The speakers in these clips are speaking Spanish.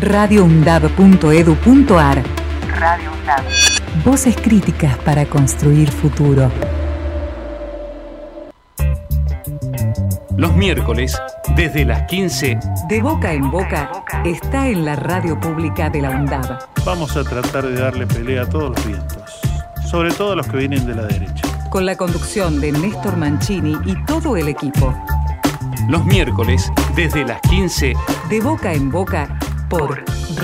radioundab.edu.ar Radio UNDAB. Voces críticas para construir futuro. Los miércoles, desde las 15, De boca en boca, está en la radio pública de la UNDAB. Vamos a tratar de darle pelea a todos los vientos, sobre todo a los que vienen de la derecha. Con la conducción de Néstor Mancini y todo el equipo. los miércoles, desde las 15, De boca en boca por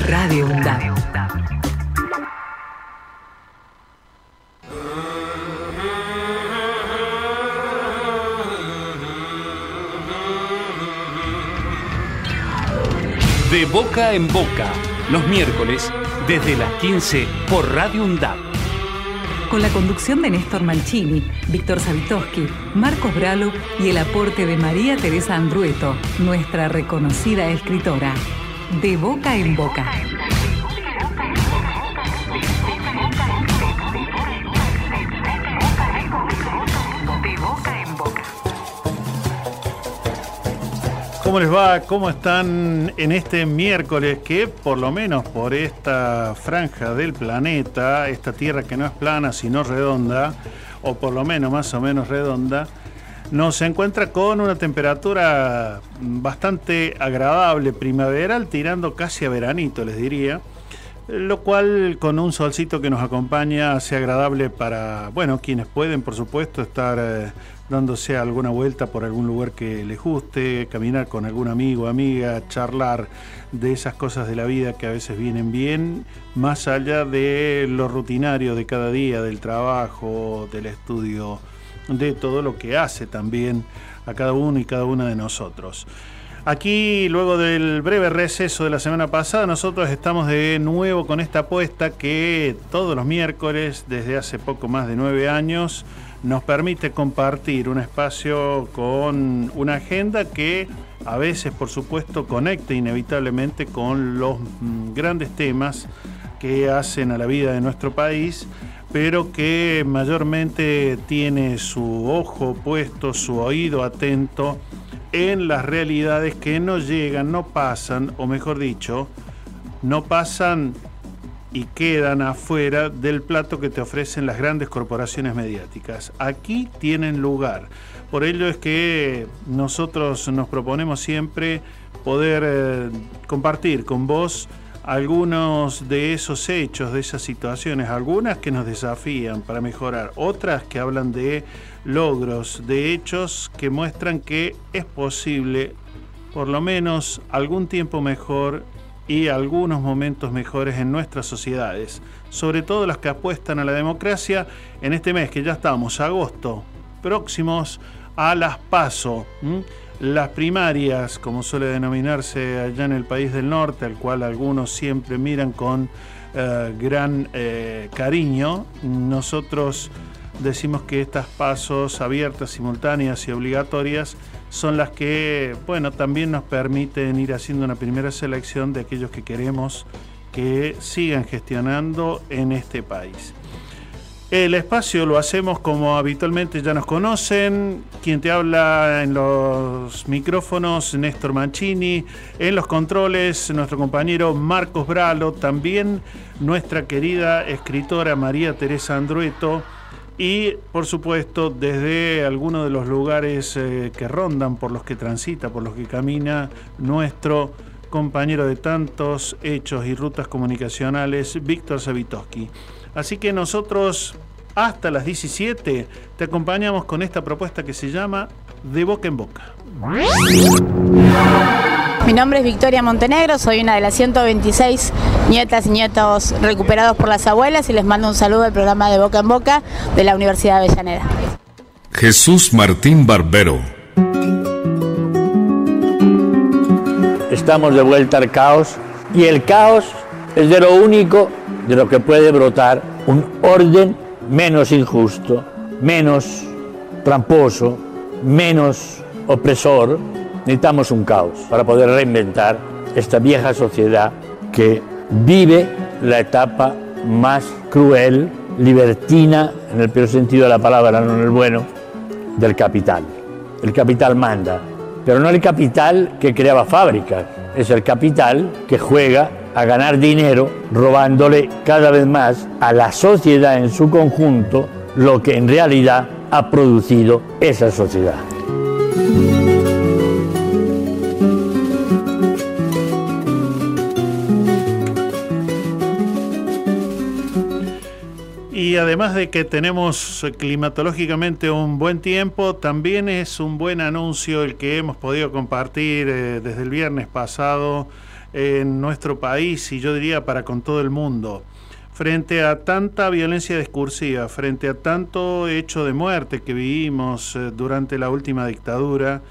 Radio UNDAB. De Boca en Boca, los miércoles, desde las 15, por Radio UNDAB. Con la conducción de Néstor Mancini, Víctor Savitoski, Marcos Bralo y el aporte de María Teresa Andrueto, nuestra reconocida escritora. De boca en boca. ¿Cómo les va? ¿Cómo están en este miércoles que por lo menos por esta franja del planeta, esta tierra que no es plana sino redonda, o por lo menos más o menos redonda, nos encuentra con una temperatura bastante agradable, primaveral, tirando casi a veranito, les diría. Lo cual con un solcito que nos acompaña hace agradable para, bueno, quienes pueden, por supuesto, estar eh, dándose alguna vuelta por algún lugar que les guste, caminar con algún amigo, amiga, charlar de esas cosas de la vida que a veces vienen bien, más allá de lo rutinario de cada día, del trabajo, del estudio, de todo lo que hace también a cada uno y cada una de nosotros. Aquí, luego del breve receso de la semana pasada, nosotros estamos de nuevo con esta apuesta que todos los miércoles, desde hace poco más de nueve años, nos permite compartir un espacio con una agenda que a veces, por supuesto, conecta inevitablemente con los mm, grandes temas que hacen a la vida de nuestro país, pero que mayormente tiene su ojo puesto, su oído atento en las realidades que no llegan, no pasan, o mejor dicho, no pasan y quedan afuera del plato que te ofrecen las grandes corporaciones mediáticas. Aquí tienen lugar. Por ello es que nosotros nos proponemos siempre poder eh, compartir con vos algunos de esos hechos, de esas situaciones, algunas que nos desafían para mejorar, otras que hablan de logros, de hechos que muestran que es posible por lo menos algún tiempo mejor y algunos momentos mejores en nuestras sociedades, sobre todo las que apuestan a la democracia en este mes que ya estamos, agosto, próximos a las PASO. Las primarias, como suele denominarse allá en el país del norte, al cual algunos siempre miran con eh, gran eh, cariño. Nosotros decimos que estas pasos abiertas, simultáneas y obligatorias son las que, bueno, también nos permiten ir haciendo una primera selección de aquellos que queremos que sigan gestionando en este país. El espacio lo hacemos como habitualmente ya nos conocen. Quien te habla en los micrófonos, Néstor Mancini. En los controles, nuestro compañero Marcos Bralo. También nuestra querida escritora María Teresa Andrueto. Y por supuesto, desde algunos de los lugares eh, que rondan, por los que transita, por los que camina, nuestro compañero de tantos hechos y rutas comunicacionales, Víctor Savitoski. Así que nosotros hasta las 17 te acompañamos con esta propuesta que se llama De Boca en Boca. Mi nombre es Victoria Montenegro, soy una de las 126 nietas y nietos recuperados por las abuelas y les mando un saludo al programa de Boca en Boca de la Universidad de Avellaneda. Jesús Martín Barbero. Estamos de vuelta al caos y el caos es de lo único de lo que puede brotar un orden menos injusto, menos tramposo, menos opresor. Necesitamos un caos para poder reinventar esta vieja sociedad que vive la etapa más cruel, libertina, en el peor sentido de la palabra, no en el bueno, del capital. El capital manda, pero no el capital que creaba fábricas, es el capital que juega a ganar dinero robándole cada vez más a la sociedad en su conjunto lo que en realidad ha producido esa sociedad. Y además de que tenemos climatológicamente un buen tiempo, también es un buen anuncio el que hemos podido compartir eh, desde el viernes pasado en nuestro país y yo diría para con todo el mundo. Frente a tanta violencia discursiva, frente a tanto hecho de muerte que vivimos eh, durante la última dictadura,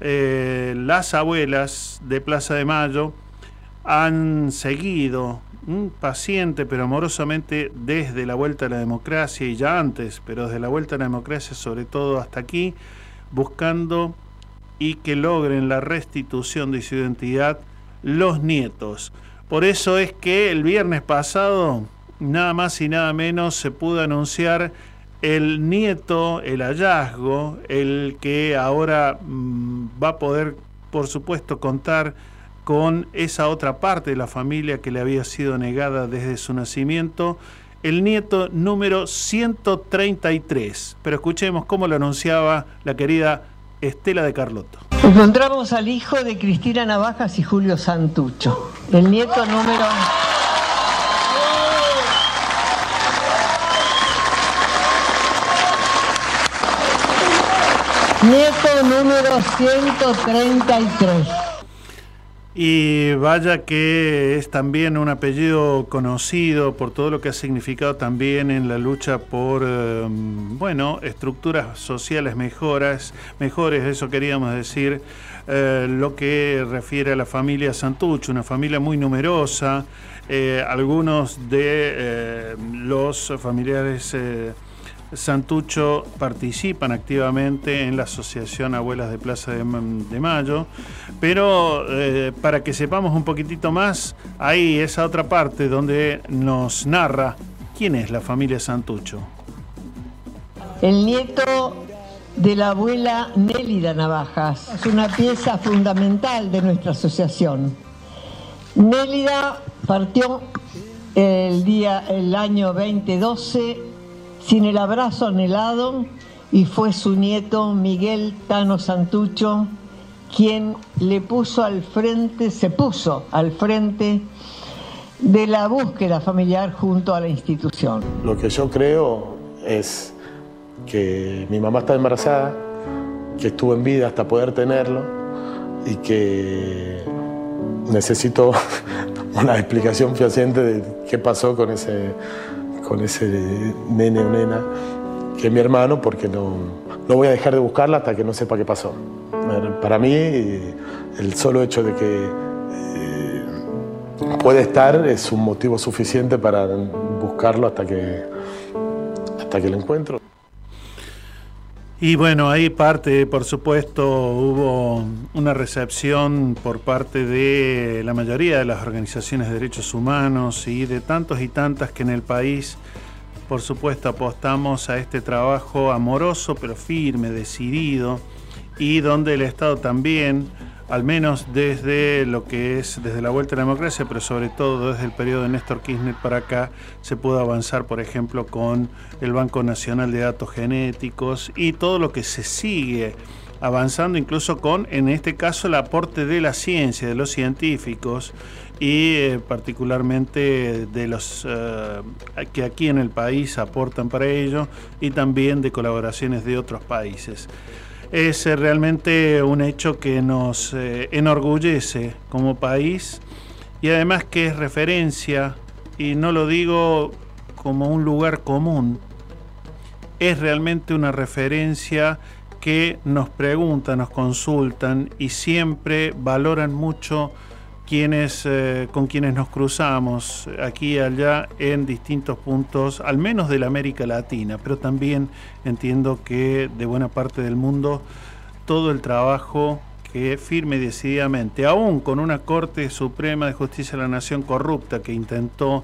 eh, las abuelas de Plaza de Mayo han seguido paciente pero amorosamente desde la vuelta a la democracia y ya antes, pero desde la vuelta a la democracia sobre todo hasta aquí, buscando y que logren la restitución de su identidad los nietos. Por eso es que el viernes pasado, nada más y nada menos, se pudo anunciar el nieto, el hallazgo, el que ahora mm, va a poder, por supuesto, contar con esa otra parte de la familia que le había sido negada desde su nacimiento, el nieto número 133. Pero escuchemos cómo lo anunciaba la querida Estela de Carlotto. Encontramos al hijo de Cristina Navajas y Julio Santucho, el nieto número... Nieto número 133. Y vaya que es también un apellido conocido por todo lo que ha significado también en la lucha por, em, bueno, estructuras sociales mejoras, mejores, eso queríamos decir, eh, lo que refiere a la familia Santucho, una familia muy numerosa, eh, algunos de eh, los familiares Santucho participan activamente en la Asociación Abuelas de Plaza de, Mayo, pero eh, para que sepamos un poquitito más, hay esa otra parte donde nos narra quién es la familia Santucho. El nieto de la abuela Nélida Navajas es una pieza fundamental de nuestra asociación. Nélida partió el día el año 2012 sin el abrazo anhelado y fue su nieto Miguel Tano Santucho quien le puso al frente, se puso al frente de la búsqueda familiar junto a la institución. Lo que yo creo es que mi mamá está embarazada, que estuvo en vida hasta poder tenerlo y que necesito una explicación fehaciente de qué pasó con ese con ese nene o nena que es mi hermano porque no, no voy a dejar de buscarla hasta que no sepa qué pasó. Para mí, el solo hecho de que eh, puede estar es un motivo suficiente para buscarlo hasta que, hasta que lo encuentro. Y bueno, ahí parte, por supuesto, hubo una recepción por parte de la mayoría de las organizaciones de derechos humanos y de tantos y tantas que en el país, por supuesto, apostamos a este trabajo amoroso pero firme, decidido, y donde el Estado también al menos desde lo que es desde la vuelta a la democracia, pero sobre todo desde el periodo de Néstor Kirchner para acá, se pudo avanzar, por ejemplo, con el Banco Nacional de Datos Genéticos y todo lo que se sigue avanzando, incluso con, en este caso, el aporte de la ciencia, de los científicos y eh, particularmente de los eh, que aquí en el país aportan para ello y también de colaboraciones de otros países. Es eh, realmente un hecho que nos enorgullece como país y además que es referencia, y no lo digo como un lugar común, es realmente una referencia que nos preguntan, nos consultan y siempre valoran mucho quienes, eh, con quienes nos cruzamos aquí y allá en distintos puntos, al menos de la América Latina, pero también entiendo que de buena parte del mundo todo el trabajo que firme y decididamente, aún con una Corte Suprema de Justicia de la Nación corrupta que intentó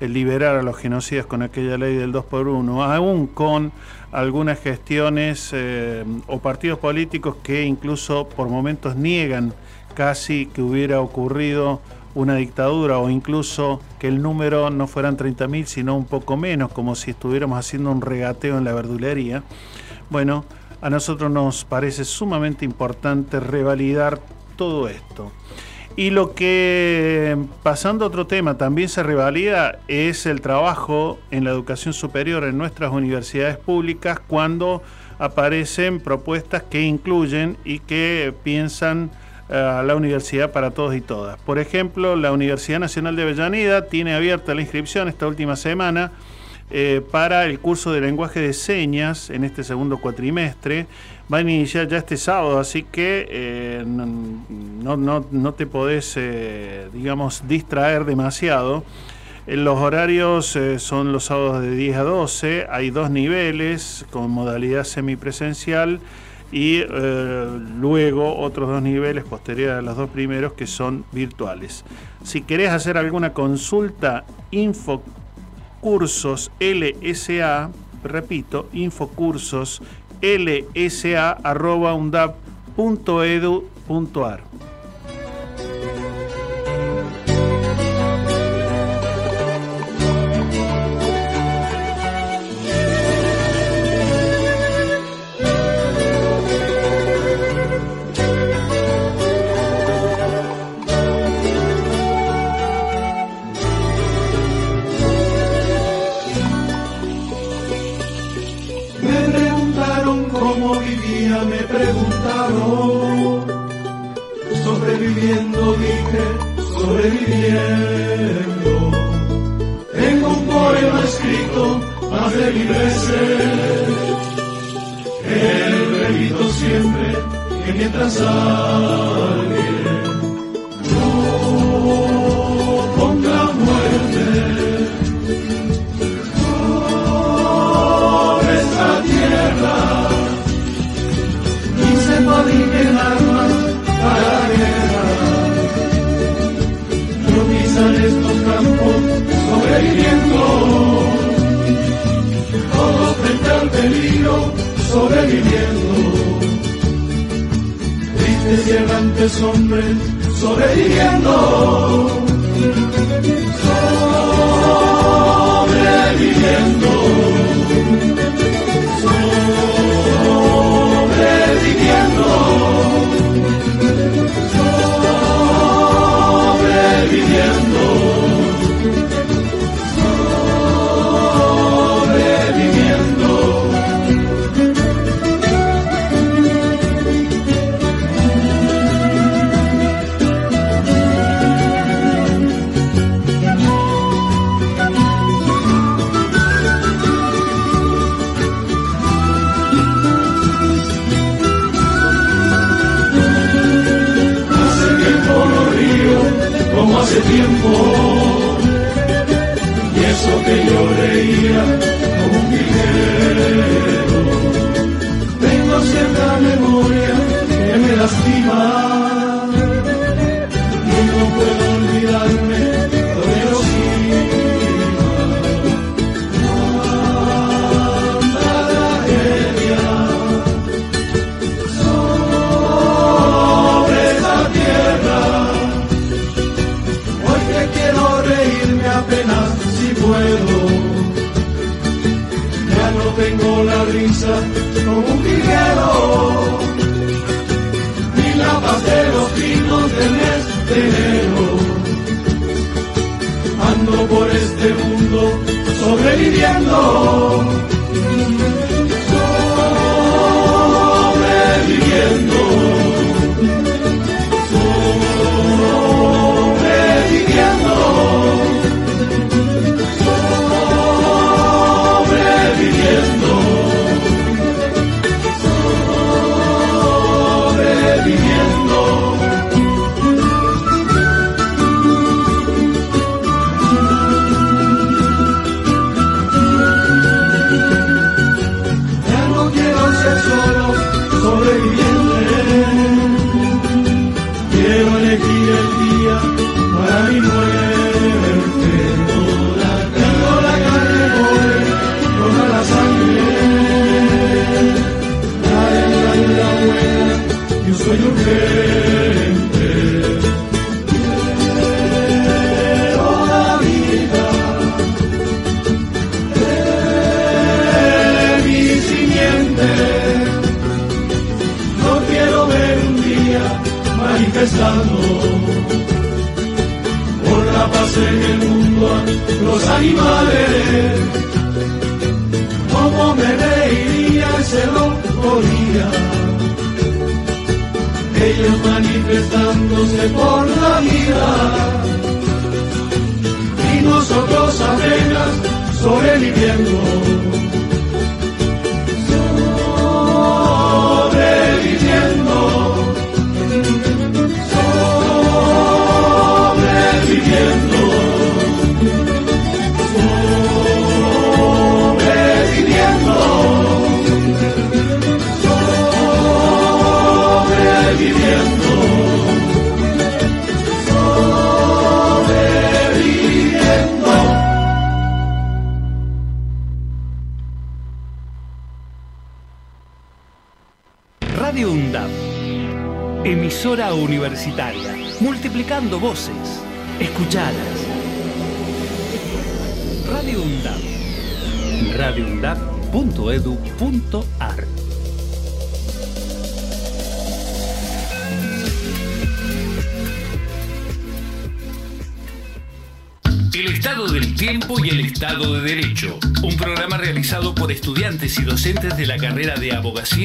eh, liberar a los genocidas con aquella ley del 2 por 1 aún con algunas gestiones eh, o partidos políticos que incluso por momentos niegan casi que hubiera ocurrido una dictadura o incluso que el número no fueran 30.000 sino un poco menos, como si estuviéramos haciendo un regateo en la verdulería. Bueno, a nosotros nos parece sumamente importante revalidar todo esto. Y lo que, pasando a otro tema, también se revalida es el trabajo en la educación superior en nuestras universidades públicas cuando aparecen propuestas que incluyen y que piensan a la universidad para todos y todas. Por ejemplo, la Universidad Nacional de Avellaneda tiene abierta la inscripción esta última semana eh, para el curso de lenguaje de señas en este segundo cuatrimestre. Va a iniciar ya este sábado, así que eh, no, no, te podés, eh, digamos, distraer demasiado. Los horarios son los sábados de 10 a 12, hay dos niveles con modalidad semipresencial y luego otros dos niveles posteriores a los dos primeros que son virtuales. Si querés hacer alguna consulta, info cursos LSA, repito, infocursos lsa arroba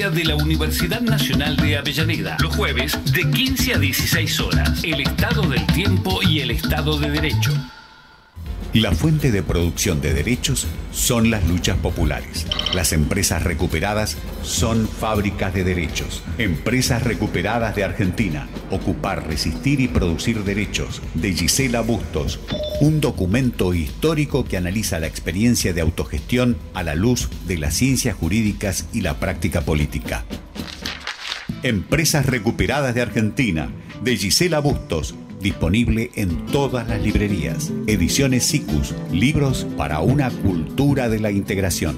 de la Universidad Nacional de Avellaneda, los jueves de 15 a 16 horas. El Estado del Tiempo y el Estado de Derecho. La fuente de producción de derechos son las luchas populares. Las empresas recuperadas son fábricas de derechos. Empresas recuperadas de Argentina. Ocupar, resistir y producir derechos. De Gisela Bustos. Un documento histórico que analiza la experiencia de autogestión a la luz de las ciencias jurídicas y la práctica política. Empresas recuperadas de Argentina. De Gisela Bustos disponible en todas las librerías. Ediciones SICUS, libros para una cultura de la integración.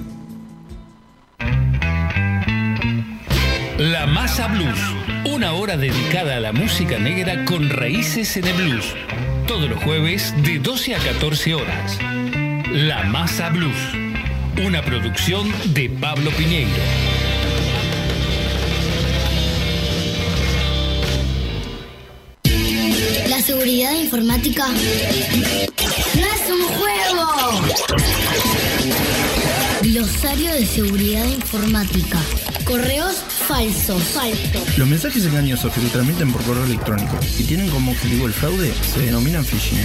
La Masa Blues, una hora dedicada a la música negra con raíces en el blues. Todos los jueves de 12 a 14 horas. La Masa Blues, una producción de Pablo Piñeiro. La seguridad informática no es un juego. Glosario de seguridad informática. Correos falsos. Falsos. Los mensajes engañosos que se transmiten por correo electrónico y tienen como objetivo el fraude se denominan phishing.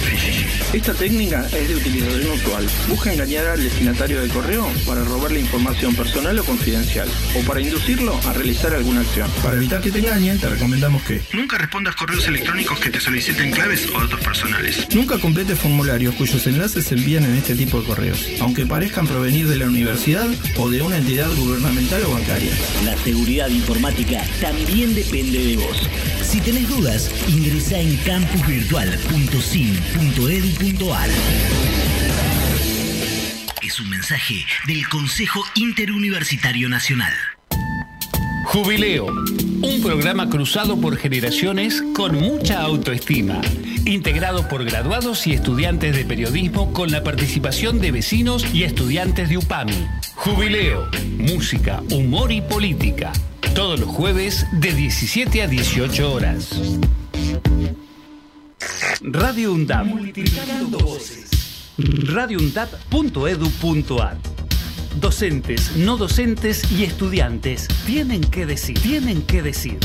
Esta técnica es de utilización actual. Busca engañar al destinatario del correo para robarle información personal o confidencial o para inducirlo a realizar alguna acción. Para evitar que te engañen, te recomendamos que nunca respondas correos electrónicos que te soliciten claves o datos personales. Nunca completes formularios cuyos enlaces se envían en este tipo de correos, aunque parezcan provenir de la universidad o de una entidad gubernamental o bancaria. La seguridad informática también depende de vos. Si tenés dudas, ingresa en campusvirtual.sim.edu.ar. Es un mensaje del Consejo Interuniversitario Nacional. Jubileo, un programa cruzado por generaciones con mucha autoestima, integrado por graduados y estudiantes de periodismo con la participación de vecinos y estudiantes de UPAMI. Jubileo, música, humor y política. Todos los jueves de 17 a 18 horas. Radio UNDAP. Multiplicando voces. Docentes, no docentes y estudiantes tienen que decir, tienen que decir.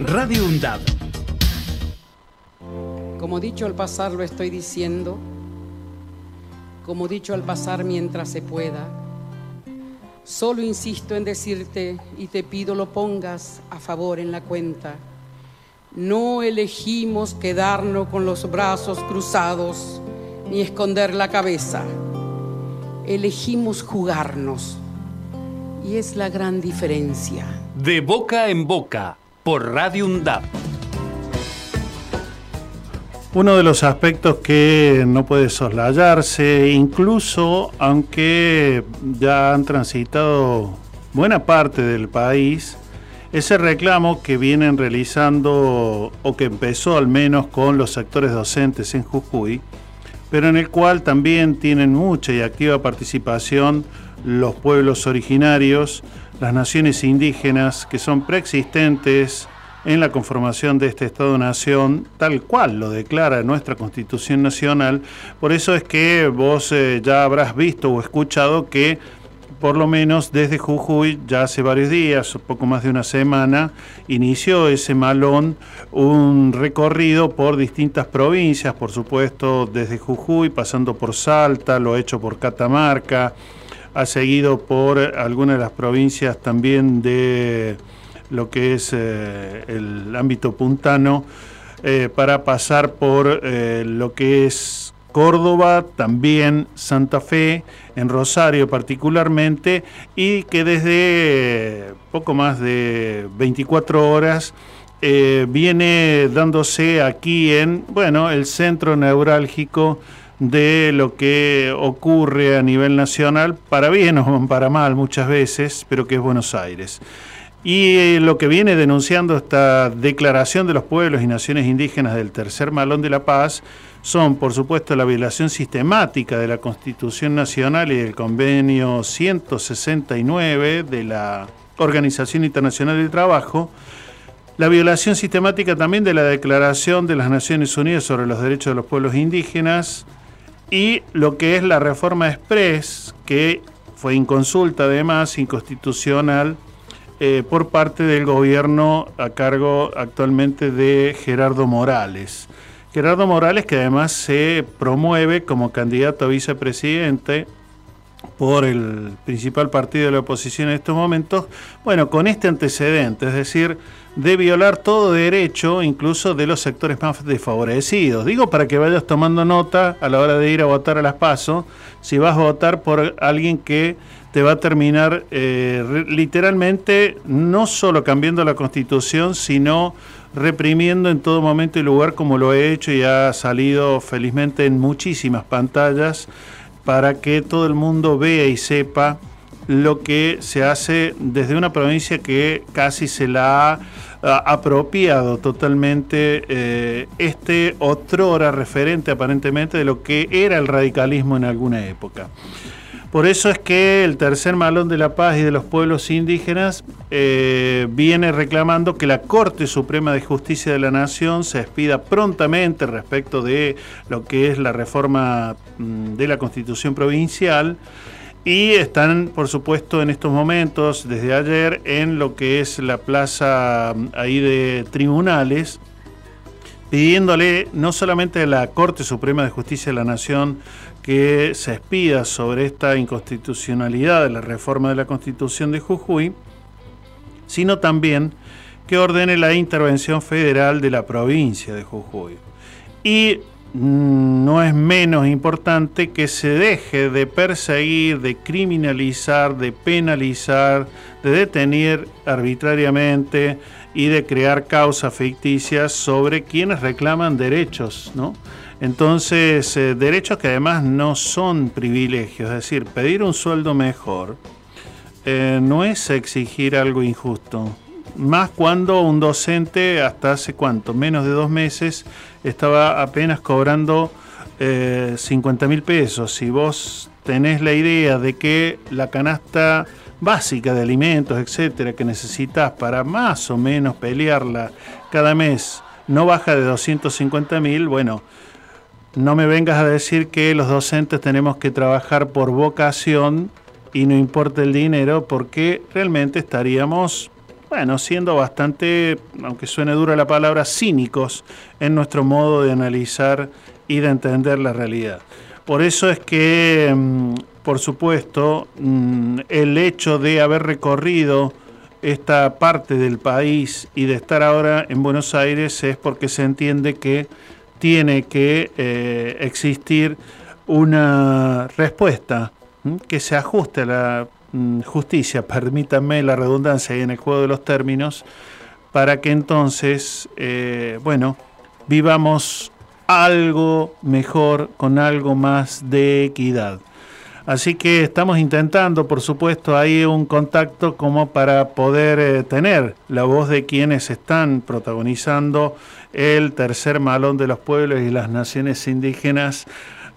Radio UNDAP. Como dicho al pasar lo estoy diciendo, como dicho al pasar mientras se pueda. Solo insisto en decirte y te pido lo pongas a favor en la cuenta. No elegimos quedarnos con los brazos cruzados ni esconder la cabeza. Elegimos jugarnos. Y es la gran diferencia. De boca en boca, por Radio UNDAP. Uno de los aspectos que no puede soslayarse, incluso aunque ya han transitado buena parte del país, ese reclamo que vienen realizando o que empezó al menos con los sectores docentes en Jujuy, pero en el cual también tienen mucha y activa participación los pueblos originarios, las naciones indígenas que son preexistentes en la conformación de este Estado-Nación, tal cual lo declara nuestra Constitución Nacional. Por eso es que vos eh, ya habrás visto o escuchado que por lo menos desde Jujuy, ya hace varios días, poco más de una semana, inició ese malón un recorrido por distintas provincias, por supuesto desde Jujuy, pasando por Salta, lo hecho por Catamarca, ha seguido por algunas de las provincias también de lo que es eh, el ámbito puntano, eh, para pasar por eh, lo que es Córdoba, también Santa Fe, en Rosario particularmente, y que desde poco más de 24 horas viene dándose aquí en, bueno, el centro neurálgico de lo que ocurre a nivel nacional, para bien o para mal muchas veces, pero que es Buenos Aires. Y lo que viene denunciando esta declaración de los pueblos y naciones indígenas del Tercer Malón de la Paz son, por supuesto, la violación sistemática de la Constitución Nacional y del Convenio 169 de la Organización Internacional del Trabajo, la violación sistemática también de la Declaración de las Naciones Unidas sobre los Derechos de los Pueblos Indígenas y lo que es la reforma express, que fue inconsulta además, inconstitucional, eh, por parte del gobierno a cargo actualmente de Gerardo Morales. Gerardo Morales, que además se promueve como candidato a vicepresidente por el principal partido de la oposición en estos momentos, bueno, con este antecedente, es decir, de violar todo derecho, incluso de los sectores más desfavorecidos. Digo para que vayas tomando nota a la hora de ir a votar a las PASO, si vas a votar por alguien que te va a terminar eh, literalmente no solo cambiando la constitución, sino reprimiendo en todo momento y lugar como lo he hecho y ha salido felizmente en muchísimas pantallas para que todo el mundo vea y sepa lo que se hace desde una provincia que casi se la ha, apropiado totalmente eh, este otrora referente aparentemente de lo que era el radicalismo en alguna época. Por eso es que el tercer malón de la paz y de los pueblos indígenas eh, viene reclamando que la Corte Suprema de Justicia de la Nación se expida prontamente respecto de lo que es la reforma mm, de la Constitución Provincial. Y están, por supuesto, en estos momentos, desde ayer, en lo que es la plaza mm, ahí de tribunales, pidiéndole no solamente a la Corte Suprema de Justicia de la Nación que se expida sobre esta inconstitucionalidad de la reforma de la Constitución de Jujuy, sino también que ordene la intervención federal de la provincia de Jujuy. Y mm, no es menos importante que se deje de perseguir, de criminalizar, de penalizar, de detener arbitrariamente y de crear causas ficticias sobre quienes reclaman derechos, ¿no? Entonces, eh, derechos que además no son privilegios, es decir, pedir un sueldo mejor eh, no es exigir algo injusto. Más cuando un docente, hasta hace cuánto, menos de dos meses, estaba apenas cobrando 50 eh, mil pesos. Si vos tenés la idea de que la canasta básica de alimentos, etcétera, que necesitas para más o menos pelearla cada mes, no baja de 250 mil, bueno, no me vengas a decir que los docentes tenemos que trabajar por vocación y no importa el dinero, porque realmente estaríamos, bueno, siendo bastante, aunque suene dura la palabra, cínicos en nuestro modo de analizar y de entender la realidad. Por eso es que, mm, por supuesto, mm, el hecho de haber recorrido esta parte del país y de estar ahora en Buenos Aires es porque se entiende que tiene que eh, existir una respuesta que se ajuste a la mm, justicia, permítanme la redundancia y en el juego de los términos, para que entonces, eh, bueno, vivamos algo mejor, con algo más de equidad. Así que estamos intentando, por supuesto, ahí un contacto como para poder eh, tener la voz de quienes están protagonizando el tercer malón de los pueblos y las naciones indígenas,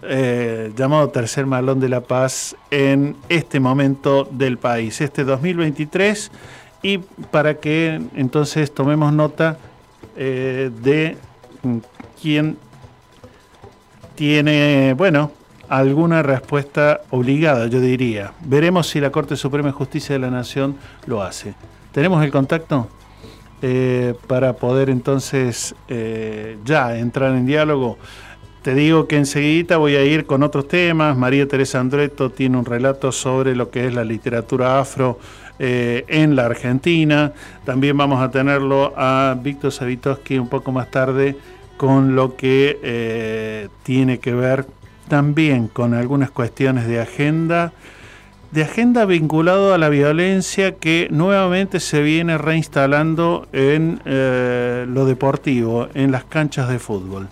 eh, llamado Tercer Malón de la Paz, en este momento del país, este 2023, y para que entonces tomemos nota eh, de quién tiene, bueno, alguna respuesta obligada, yo diría. Veremos si la Corte Suprema de Justicia de la Nación lo hace. ¿Tenemos el contacto? Eh, para poder entonces eh, ya entrar en diálogo. Te digo que enseguida voy a ir con otros temas. María Teresa Andreto tiene un relato sobre lo que es la literatura afro eh, en la Argentina. También vamos a tenerlo a Víctor Savitoski un poco más tarde con lo que tiene que ver también con algunas cuestiones de agenda de agenda vinculado a la violencia que nuevamente se viene reinstalando en eh, lo deportivo, en las canchas de fútbol.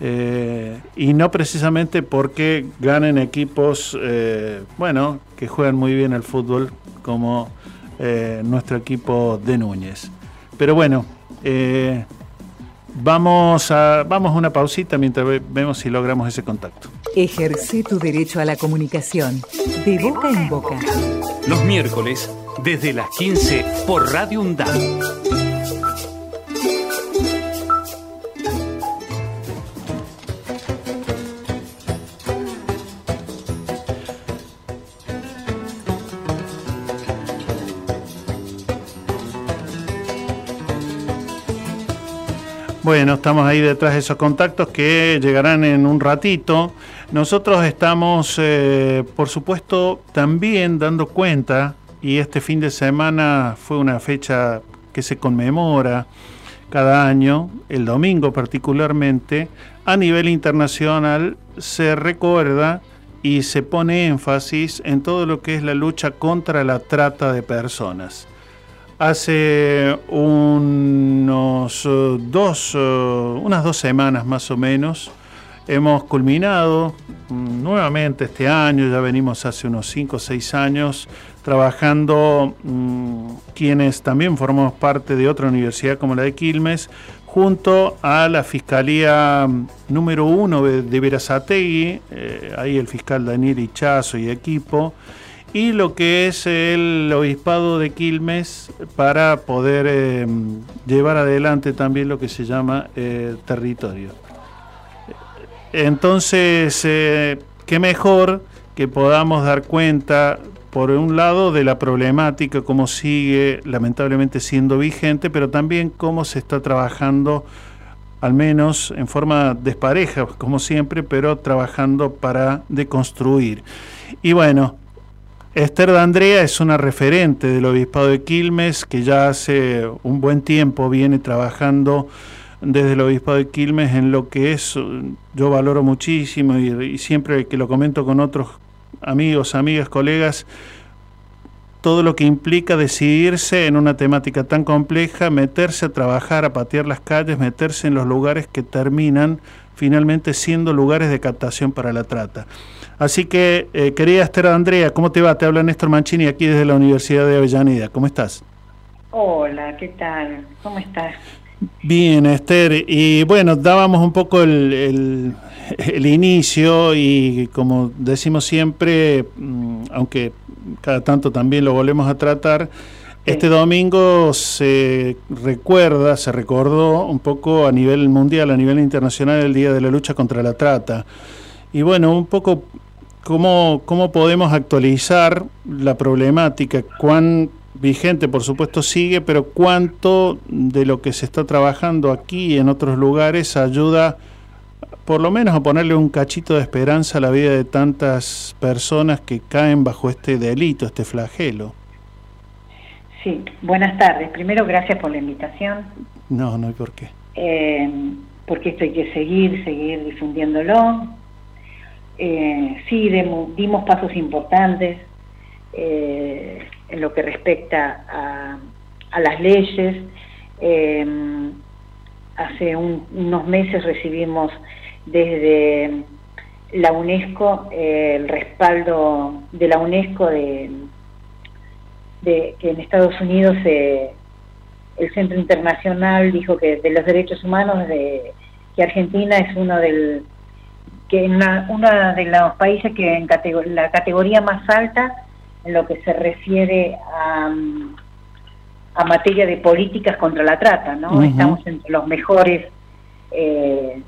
Eh, y no precisamente porque ganen equipos, eh, bueno, que juegan muy bien el fútbol, como nuestro equipo de Núñez. Pero bueno, Vamos vamos a una pausita mientras vemos si logramos ese contacto. Ejerce tu derecho a la comunicación de boca en boca. Los miércoles, desde las 15 por Radio UNDAD. Bueno, estamos ahí detrás de esos contactos que llegarán en un ratito. Nosotros estamos, eh, por supuesto, también dando cuenta, y este fin de semana fue una fecha que se conmemora cada año, el domingo particularmente, a nivel internacional se recuerda y se pone énfasis en todo lo que es la lucha contra la trata de personas. Hace unos eh, dos, eh, unas dos semanas más o menos, hemos culminado mm, nuevamente este año, ya venimos hace unos cinco o seis años trabajando mm, quienes también formamos parte de otra universidad como la de Quilmes, junto a la Fiscalía mm, número uno de, Verazategui, eh, ahí el fiscal Daniel Ichazo y equipo, y lo que es el obispado de Quilmes para poder eh, llevar adelante también lo que se llama eh, territorio. Entonces, eh, qué mejor que podamos dar cuenta, por un lado, de la problemática, cómo sigue lamentablemente siendo vigente, pero también cómo se está trabajando, al menos en forma despareja, como siempre, pero trabajando para deconstruir. Y bueno, Esther D'Andrea es una referente del Obispado de Quilmes que ya hace un buen tiempo viene trabajando desde el Obispado de Quilmes en lo que es, yo valoro muchísimo y, siempre que lo comento con otros amigos, amigas, colegas, todo lo que implica decidirse en una temática tan compleja, meterse a trabajar, a patear las calles, meterse en los lugares que terminan finalmente siendo lugares de captación para la trata. Así que, eh, querida Esther Andrea, ¿cómo te va? Te habla Néstor Mancini aquí desde la Universidad de Avellaneda. ¿Cómo estás? Hola, ¿qué tal? ¿Cómo estás? Bien, Esther. Y bueno, dábamos un poco el, inicio y como decimos siempre, mm, aunque cada tanto también lo volvemos a tratar, este domingo se recuerda, se recordó un poco a nivel mundial, a nivel internacional, el Día de la Lucha contra la Trata. Y bueno, un poco ¿Cómo, ¿Cómo podemos actualizar la problemática? ¿Cuán vigente, por supuesto, sigue, pero cuánto de lo que se está trabajando aquí y en otros lugares ayuda, por lo menos, a ponerle un cachito de esperanza a la vida de tantas personas que caen bajo este delito, este flagelo? Sí, buenas tardes. Primero, gracias por la invitación. No, no hay por qué. Eh, porque esto hay que seguir, seguir difundiéndolo eh, sí dimos pasos importantes eh, en lo que respecta a, las leyes. Em, hace unos meses recibimos desde la UNESCO eh, el respaldo de la UNESCO de, que en Estados Unidos el Centro Internacional dijo que de los derechos humanos de que Argentina es uno del que en una, de los países que en la categoría más alta en lo que se refiere a, a materia de políticas contra la trata, ¿no? Estamos entre los mejores eh,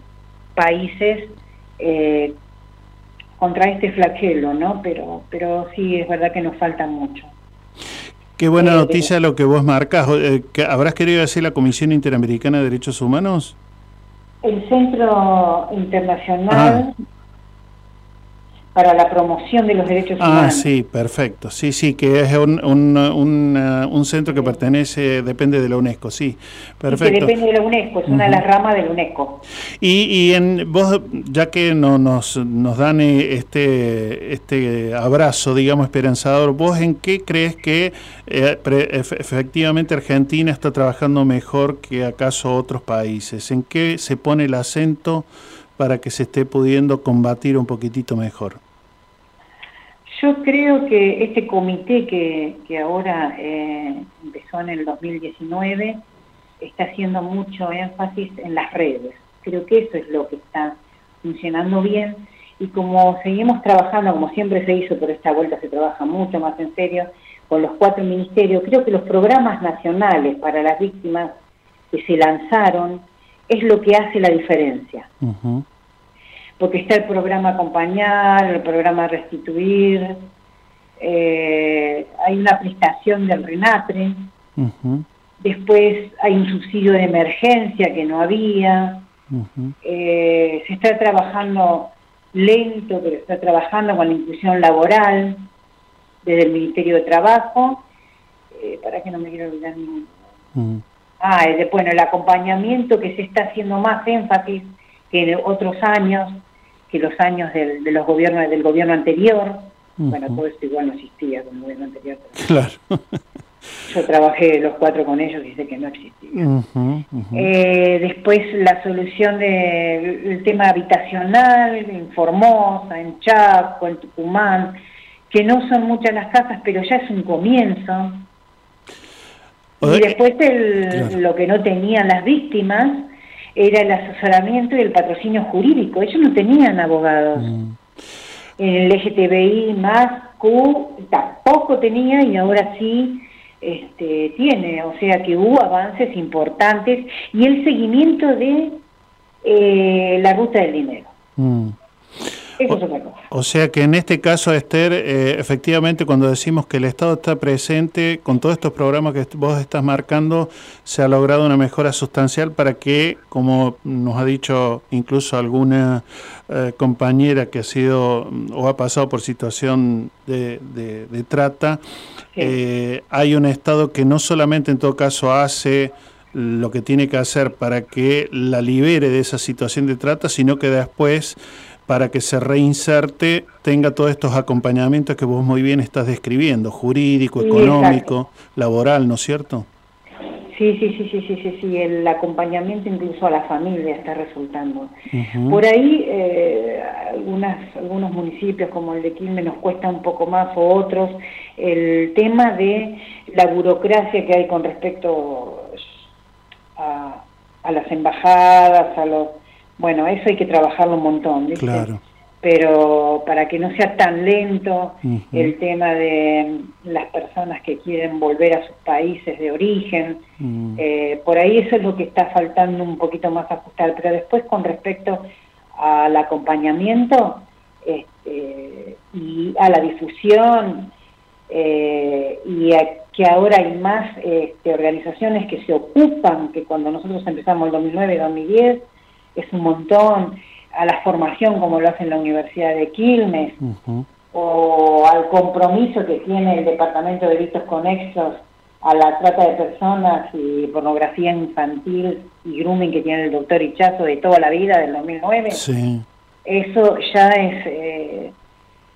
países eh, contra este flagelo, ¿no? Pero, pero sí, es verdad que nos falta mucho. Qué buena noticia lo que vos marcas. Eh, ¿Habrás querido decir la Comisión Interamericana de Derechos Humanos? El Centro Internacional para la Promoción de los Derechos Ah, Humanos. sí, perfecto. Sí, sí, que es un, un, un, eh, un centro que pertenece, depende de la UNESCO, sí, Que perfecto. depende de la UNESCO, es una de las ramas de la UNESCO. Y, y en, vos, ya que no, nos, nos dan eh, este, este abrazo, digamos, esperanzador, ¿vos en qué crees que eh, pre- efectivamente Argentina está trabajando mejor que acaso otros países? ¿En qué se pone el acento para que se esté pudiendo combatir un poquitito mejor? Yo creo que este comité que, que ahora eh, empezó en el 2019 está haciendo mucho énfasis en las redes. Creo que eso es lo que está funcionando bien y como seguimos trabajando, como siempre se hizo, pero esta vuelta se trabaja mucho más en serio, con los cuatro ministerios, creo que los programas nacionales para las víctimas que se lanzaron es lo que hace la diferencia. Porque está el programa Acompañar, el programa Restituir, eh, hay una prestación del RENATRE, después hay un subsidio de emergencia que no había, eh, se está trabajando lento, pero está trabajando con la inclusión laboral desde el Ministerio de Trabajo, eh, para que no me quiero olvidar ningún Ah, de- bueno, el acompañamiento que se está haciendo más énfasis que en otros años, que los años del, de los gobiernos del gobierno anterior. Bueno, todo esto igual no existía con el gobierno anterior. Claro. Yo trabajé los cuatro con ellos y sé que no existía. Eh, después la solución del tema habitacional en Formosa, en Chaco, en Tucumán, que no son muchas las casas, pero ya es un comienzo. Y después el- claro. lo que no tenían las víctimas era el asesoramiento y el patrocinio jurídico. Ellos no tenían abogados. En el LGTBI más Q tampoco tenía y ahora sí este, tiene. O sea que hubo avances importantes y el seguimiento de eh, la ruta del dinero. Mm. Eso es otra cosa. O sea que en este caso, Esther, eh, efectivamente cuando decimos que el Estado está presente, con todos estos programas que vos estás marcando, se ha logrado una mejora sustancial para que, como nos ha dicho incluso alguna eh, compañera que ha sido o ha pasado por situación de, de- de trata, eh, hay un Estado que no solamente en todo caso hace lo que tiene que hacer para que la libere de esa situación de trata, sino que después para que se reinserte tenga todos estos acompañamientos que vos muy bien estás describiendo, jurídico, Sí, económico, laboral, ¿no es cierto? Sí, sí, sí, sí, sí, sí, sí, el acompañamiento incluso a la familia está resultando. Por ahí eh, algunas, algunos municipios como el de Quilmes nos cuesta un poco más o otros el tema de la burocracia que hay con respecto a, a las embajadas, a los... Bueno, eso hay que trabajarlo un montón, ¿viste? Claro. Pero para que no sea tan lento el tema de las personas que quieren volver a sus países de origen, Mm. eh, por ahí eso es lo que está faltando un poquito más ajustar, pero después con respecto al acompañamiento este, y a la difusión eh, y a que ahora hay más este, organizaciones que se ocupan, que cuando nosotros empezamos el 2009-2010 es un montón, a la formación como lo hace en la Universidad de Quilmes, o al compromiso que tiene el Departamento de Delitos Conexos a la trata de personas y pornografía infantil y grooming que tiene el doctor Hichazo de toda la vida, del 2009, Sí. eso ya es eh,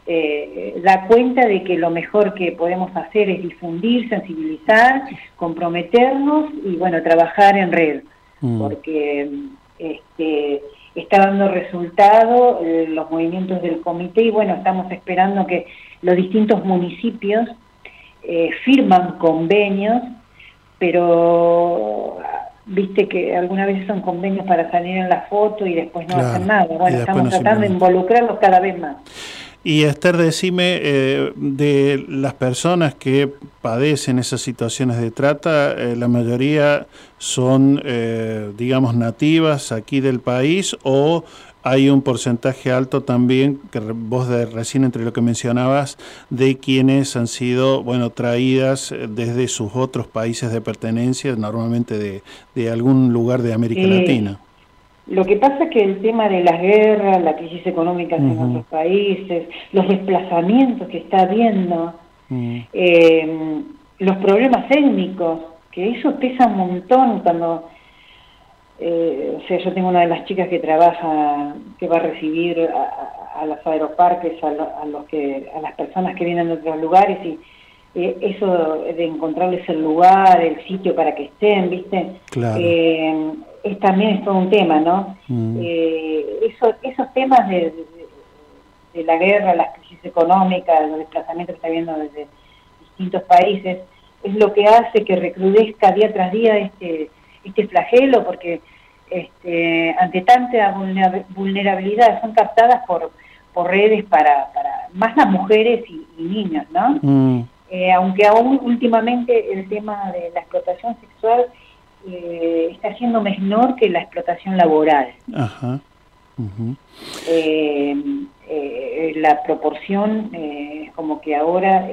eh, da cuenta de que lo mejor que podemos hacer es difundir, sensibilizar, comprometernos y bueno, trabajar en red, Mm. porque este, está dando resultado eh, los movimientos del comité y bueno, estamos esperando que los distintos municipios eh, firman convenios, pero viste que algunas veces son convenios para salir en la foto y después no Claro, hacen nada. Bueno, estamos no tratando de involucrarlos cada vez más. Y Esther, decime, eh, de las personas que padecen esas situaciones de trata, eh, la mayoría son, eh, digamos, nativas aquí del país o hay un porcentaje alto también, que vos de, recién entre lo que mencionabas, de quienes han sido, bueno, traídas desde sus otros países de pertenencia, normalmente de, de algún lugar de América Latina. Lo que pasa es que el tema de las guerras, la crisis económica en otros países, los desplazamientos que está habiendo, mm. eh, los problemas étnicos, que eso pesa un montón cuando, eh, o sea, yo tengo una de las chicas que trabaja, que va a recibir a, los aeroparques, a, los que, a las personas que vienen de otros lugares y eh, eso de encontrarles el lugar, el sitio para que estén, ¿viste? Claro es, también es todo un tema, ¿no? Mm. Eh, esos temas de, la guerra, las crisis económicas, los desplazamientos que está habiendo desde distintos países, es lo que hace que recrudezca día tras día este, este flagelo, porque este, ante tanta vulnerabilidad son captadas por, por redes para, para más las mujeres y, niños, ¿no? Mm. Eh, aunque aún últimamente el tema de la explotación sexual eh, está siendo menor que la explotación laboral. Ajá. Eh, eh, la proporción es como que ahora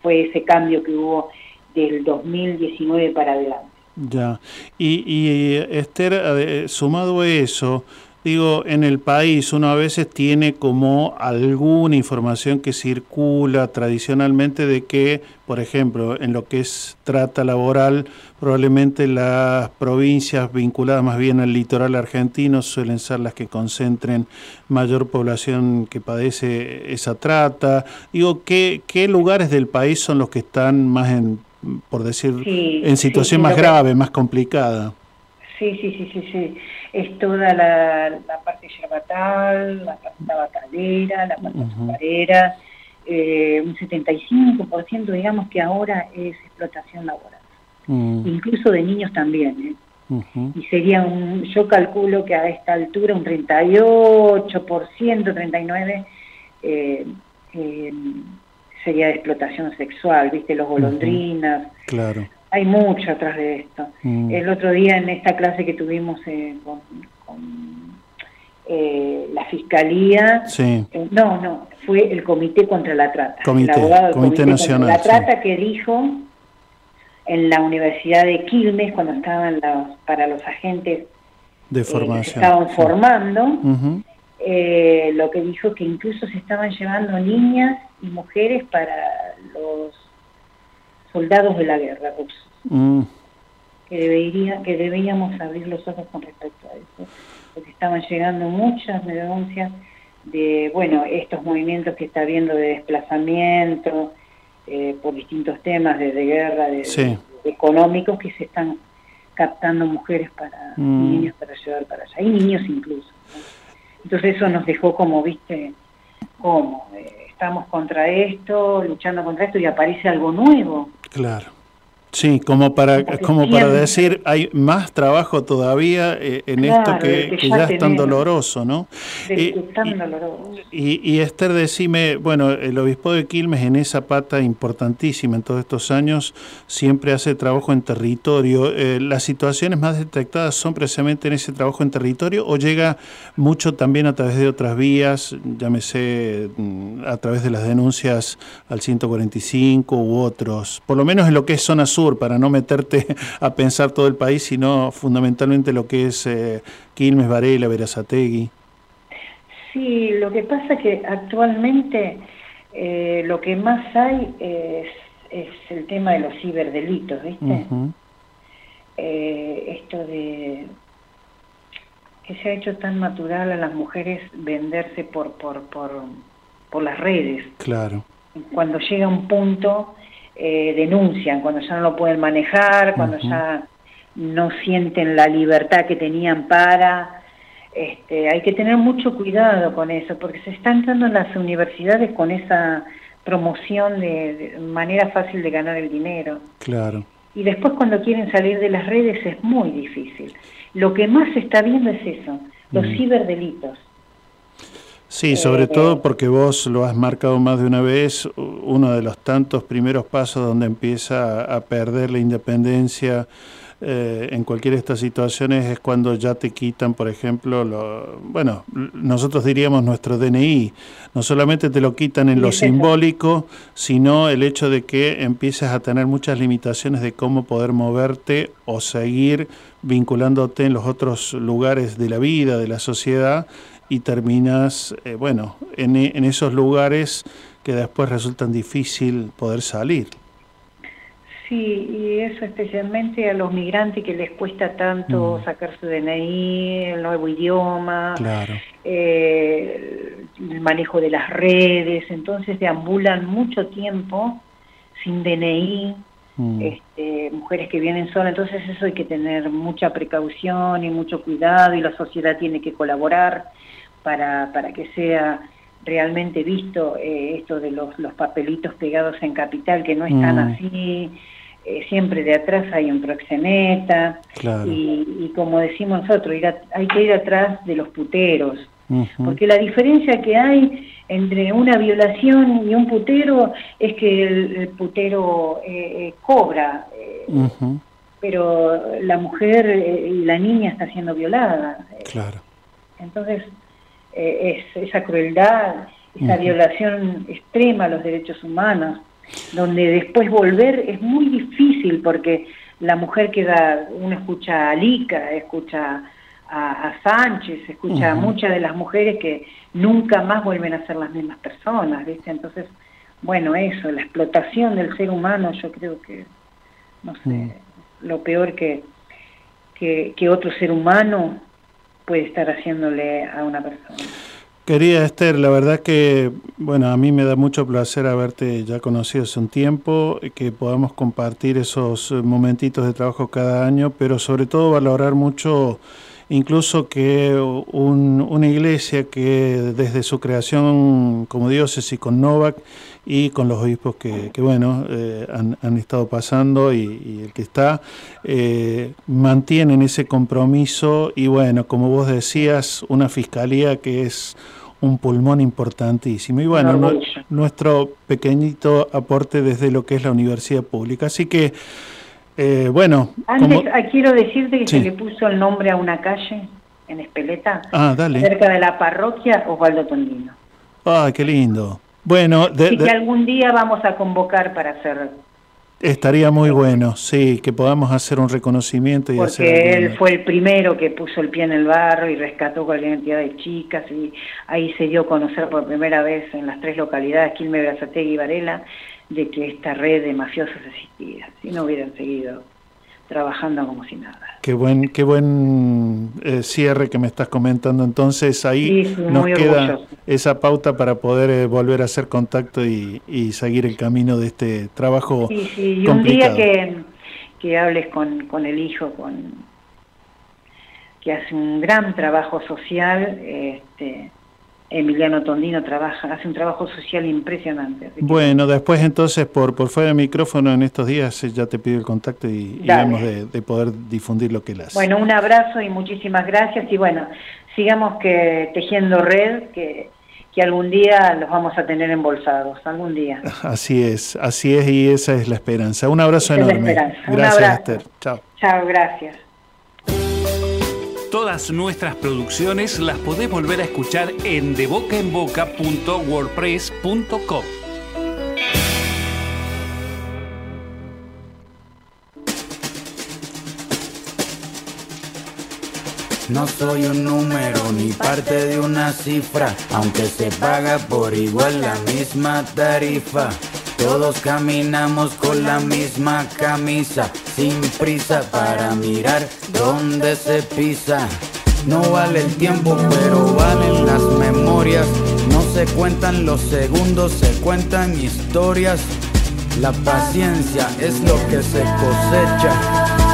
fue ese cambio que hubo del 2019 para adelante. Ya, y, y Esther, sumado a eso, Digo, en el país uno a veces tiene como alguna información que circula tradicionalmente de que, por ejemplo, en lo que es trata laboral, probablemente las provincias vinculadas más bien al litoral argentino suelen ser las que concentren mayor población que padece esa trata. Digo, ¿qué, qué lugares del país son los que están más en, por decir, en situación más grave, más complicada? Sí, sí, sí, sí, sí es toda la, parte yerbatal, la parte tabacalera, la parte azucarera, eh, un 75% digamos que ahora es explotación laboral, mm. incluso de niños también. ¿eh? Y sería un, yo calculo que a esta altura un 38%, 39% eh, eh, sería de explotación sexual, viste, los golondrinas. Claro hay mucho atrás de esto. Mm. El otro día en esta clase que tuvimos eh, con, eh, la fiscalía, eh, no, no, fue el Comité contra la Trata, comité, el abogado del Comité, Nacional, contra la Trata que dijo en la Universidad de Quilmes cuando estaban los, para los agentes de formación, se estaban formando, lo que dijo que incluso se estaban llevando niñas y mujeres para los soldados de la guerra rusos. Mm. Que, debería, que deberíamos abrir los ojos con respecto a eso, porque estaban llegando muchas denuncias de, bueno, estos movimientos que está habiendo de desplazamiento eh, por distintos temas, de, guerra, de, económicos, que se están captando mujeres para mm. niños para llevar para allá, y niños incluso. Entonces eso nos dejó como, viste, como... Eh, estamos contra esto, luchando contra esto y aparece algo nuevo. Claro. Sí, como para, como para decir, hay más trabajo todavía eh, en esto que, ya, es tan doloroso, ¿no? Eh, tan doloroso. Y, y, Esther, decime, bueno, el obispo de Quilmes en esa pata importantísima en todos estos años siempre hace trabajo en territorio. Eh, ¿Las situaciones más detectadas son precisamente en ese trabajo en territorio o llega mucho también a través de otras vías, llámese mm, a través de las denuncias al 145 u otros? Por lo menos en lo que es zona sur para no meterte a pensar todo el país, sino fundamentalmente lo que es eh, Quilmes, Varela, Verazategui. Sí, lo que pasa es que actualmente eh, lo que más hay es, el tema de los ciberdelitos, ¿viste? Eh, esto de que se ha hecho tan natural a las mujeres venderse por, por, por, por las redes. Claro. Cuando llega un punto eh, denuncian, cuando ya no lo pueden manejar, cuando ya no sienten la libertad que tenían para... Este, hay que tener mucho cuidado con eso, porque se está entrando en las universidades con esa promoción de, manera fácil de ganar el dinero. Claro. Y después cuando quieren salir de las redes es muy difícil. Lo que más se está viendo es eso, los ciberdelitos. Sí, sobre Eh, todo porque vos lo has marcado más de una vez, uno de los tantos primeros pasos donde empieza a perder la independencia eh, en cualquiera de estas situaciones es cuando ya te quitan, por ejemplo, lo, bueno, nosotros diríamos nuestro DNI, no solamente te lo quitan en lo es simbólico, sino el hecho de que empieces a tener muchas limitaciones de cómo poder moverte o seguir vinculándote en los otros lugares de la vida, de la sociedad, y terminas, eh, bueno, en, e- en esos lugares que después resultan difícil poder salir. Sí, y eso especialmente a los migrantes que les cuesta tanto Mm. sacar su DNI, el nuevo idioma, Claro. eh, el manejo de las redes, entonces deambulan mucho tiempo sin DNI, Mm. este, mujeres que vienen solas, entonces eso hay que tener mucha precaución y mucho cuidado y la sociedad tiene que colaborar para, para que sea realmente visto eh, esto de los, los papelitos pegados en capital, que no están Mm. así, eh, siempre de atrás hay un proxeneta, Claro. y, y como decimos nosotros, ir a- hay que ir atrás de los puteros, porque la diferencia que hay entre una violación y un putero es que el, el putero eh, eh, cobra, eh, Ujú. pero la mujer eh, y la niña está siendo violada. Claro. Entonces, eh, es esa crueldad, esa violación extrema a los derechos humanos, donde después volver es muy difícil porque la mujer queda, uno escucha a Lica, escucha a, a Sánchez, escucha a muchas de las mujeres que nunca más vuelven a ser las mismas personas, ¿viste? Entonces, bueno, eso, la explotación del ser humano, yo creo que, no sé, lo peor que, que, que otro ser humano puede estar haciéndole a una persona. Querida Esther, la verdad que, bueno, a mí me da mucho placer haberte ya conocido hace un tiempo, que podamos compartir esos momentitos de trabajo cada año, pero sobre todo valorar mucho incluso que un- una iglesia que desde su creación como diócesis con Novak y con los obispos que, que, bueno, eh, han, han estado pasando y, y el que está, eh, mantienen ese compromiso y bueno, como vos decías, una fiscalía que es un pulmón importantísimo. Y bueno, nuestro pequeñito aporte desde lo que es la universidad pública. Así que, eh, bueno, Antes como- ah, quiero decirte que Sí. se le puso el nombre a una calle en Espeleta, Ah, cerca de la parroquia Osvaldo Tondino. Ay, qué lindo. Bueno, de- Así de- que algún día vamos a convocar para hacer, estaría muy bueno, sí, que podamos hacer un reconocimiento y hacer porque algo. él fue el primero que puso el pie en el barro y rescató cualquier cantidad de chicas y ahí se dio a conocer por primera vez en las tres localidades, Quilmes, Brazategui y Varela, de que esta red de mafiosos existía. Si no hubieran seguido trabajando como si nada. Qué buen, qué buen eh, cierre que me estás comentando. Entonces ahí Sí, nos queda orgulloso. esa pauta para poder eh, volver a hacer contacto y, y seguir el camino de este trabajo Sí, sí, y un día complicado. que, que hables con, con el hijo, con que hace un gran trabajo social, este, Emiliano Tondino trabaja, hace un trabajo social impresionante. que- Bueno, después entonces por, por fuera del micrófono en estos días eh, ya te pido el contacto y, y vemos de, de poder difundir lo que él hace. Bueno, un abrazo y muchísimas gracias y bueno, sigamos que tejiendo red, que, que algún día los vamos a tener embolsados, algún día. Así es, así es y esa es la esperanza. Un abrazo es enorme. Un Gracias, abrazo. Esther. Chao. Chao, gracias. Todas nuestras producciones las podés volver a escuchar en debocaenboca.wordpress.com. No soy un número ni parte de una cifra, aunque se paga por igual la misma tarifa. Todos caminamos con la misma camisa, sin prisa para mirar dónde se pisa. No vale el tiempo, pero valen las memorias. No se cuentan los segundos, se cuentan historias. La paciencia es lo que se cosecha.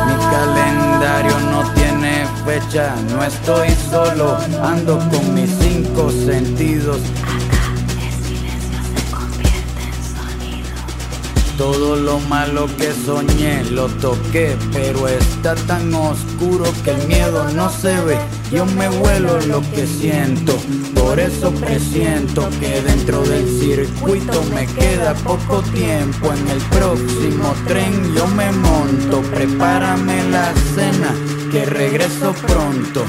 Mi calendario no tiene fecha. No estoy solo, ando con mis cinco sentidos. Todo lo malo que soñé lo toqué, pero está tan oscuro que el miedo no se ve. Yo me vuelo lo que siento, por eso presiento que dentro del circuito me queda poco tiempo. En el próximo tren yo me monto, prepárame la cena, que regreso pronto.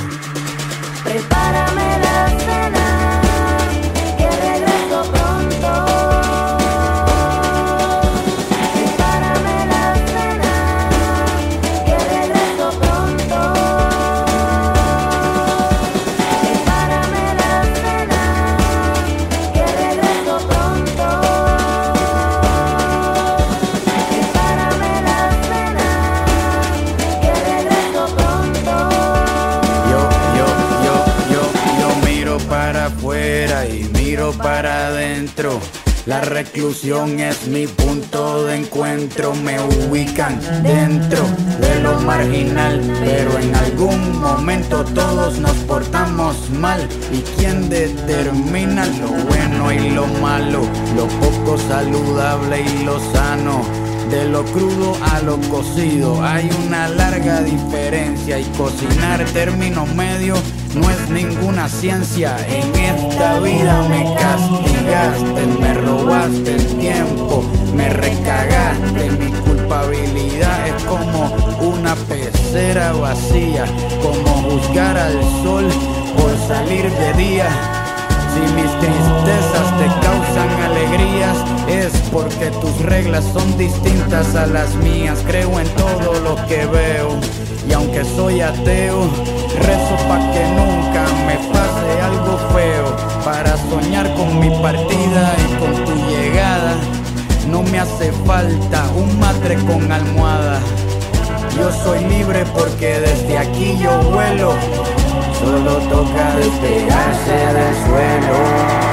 Prepárame la cena, La reclusión es mi punto de encuentro, me ubican dentro de lo marginal, pero en algún momento todos nos portamos mal. ¿Y quién determina lo bueno y lo malo, lo poco saludable y lo sano? De lo crudo a lo cocido hay una larga diferencia y cocinar término medio no es ninguna ciencia. En esta vida me castigaste, me robaste el tiempo, me recagaste. Mi culpabilidad es como una pecera vacía, como juzgar al sol por salir de día. Si mis tristezas te causan alegrías, es porque tus reglas son distintas a las mías. Creo en todo lo que veo, y aunque soy ateo, rezo pa' que nunca me pase algo feo. Para soñar con mi partida y con tu llegada, no me hace falta un matre con almohada. Yo soy libre porque desde aquí yo vuelo. Solo toca despegarse del suelo.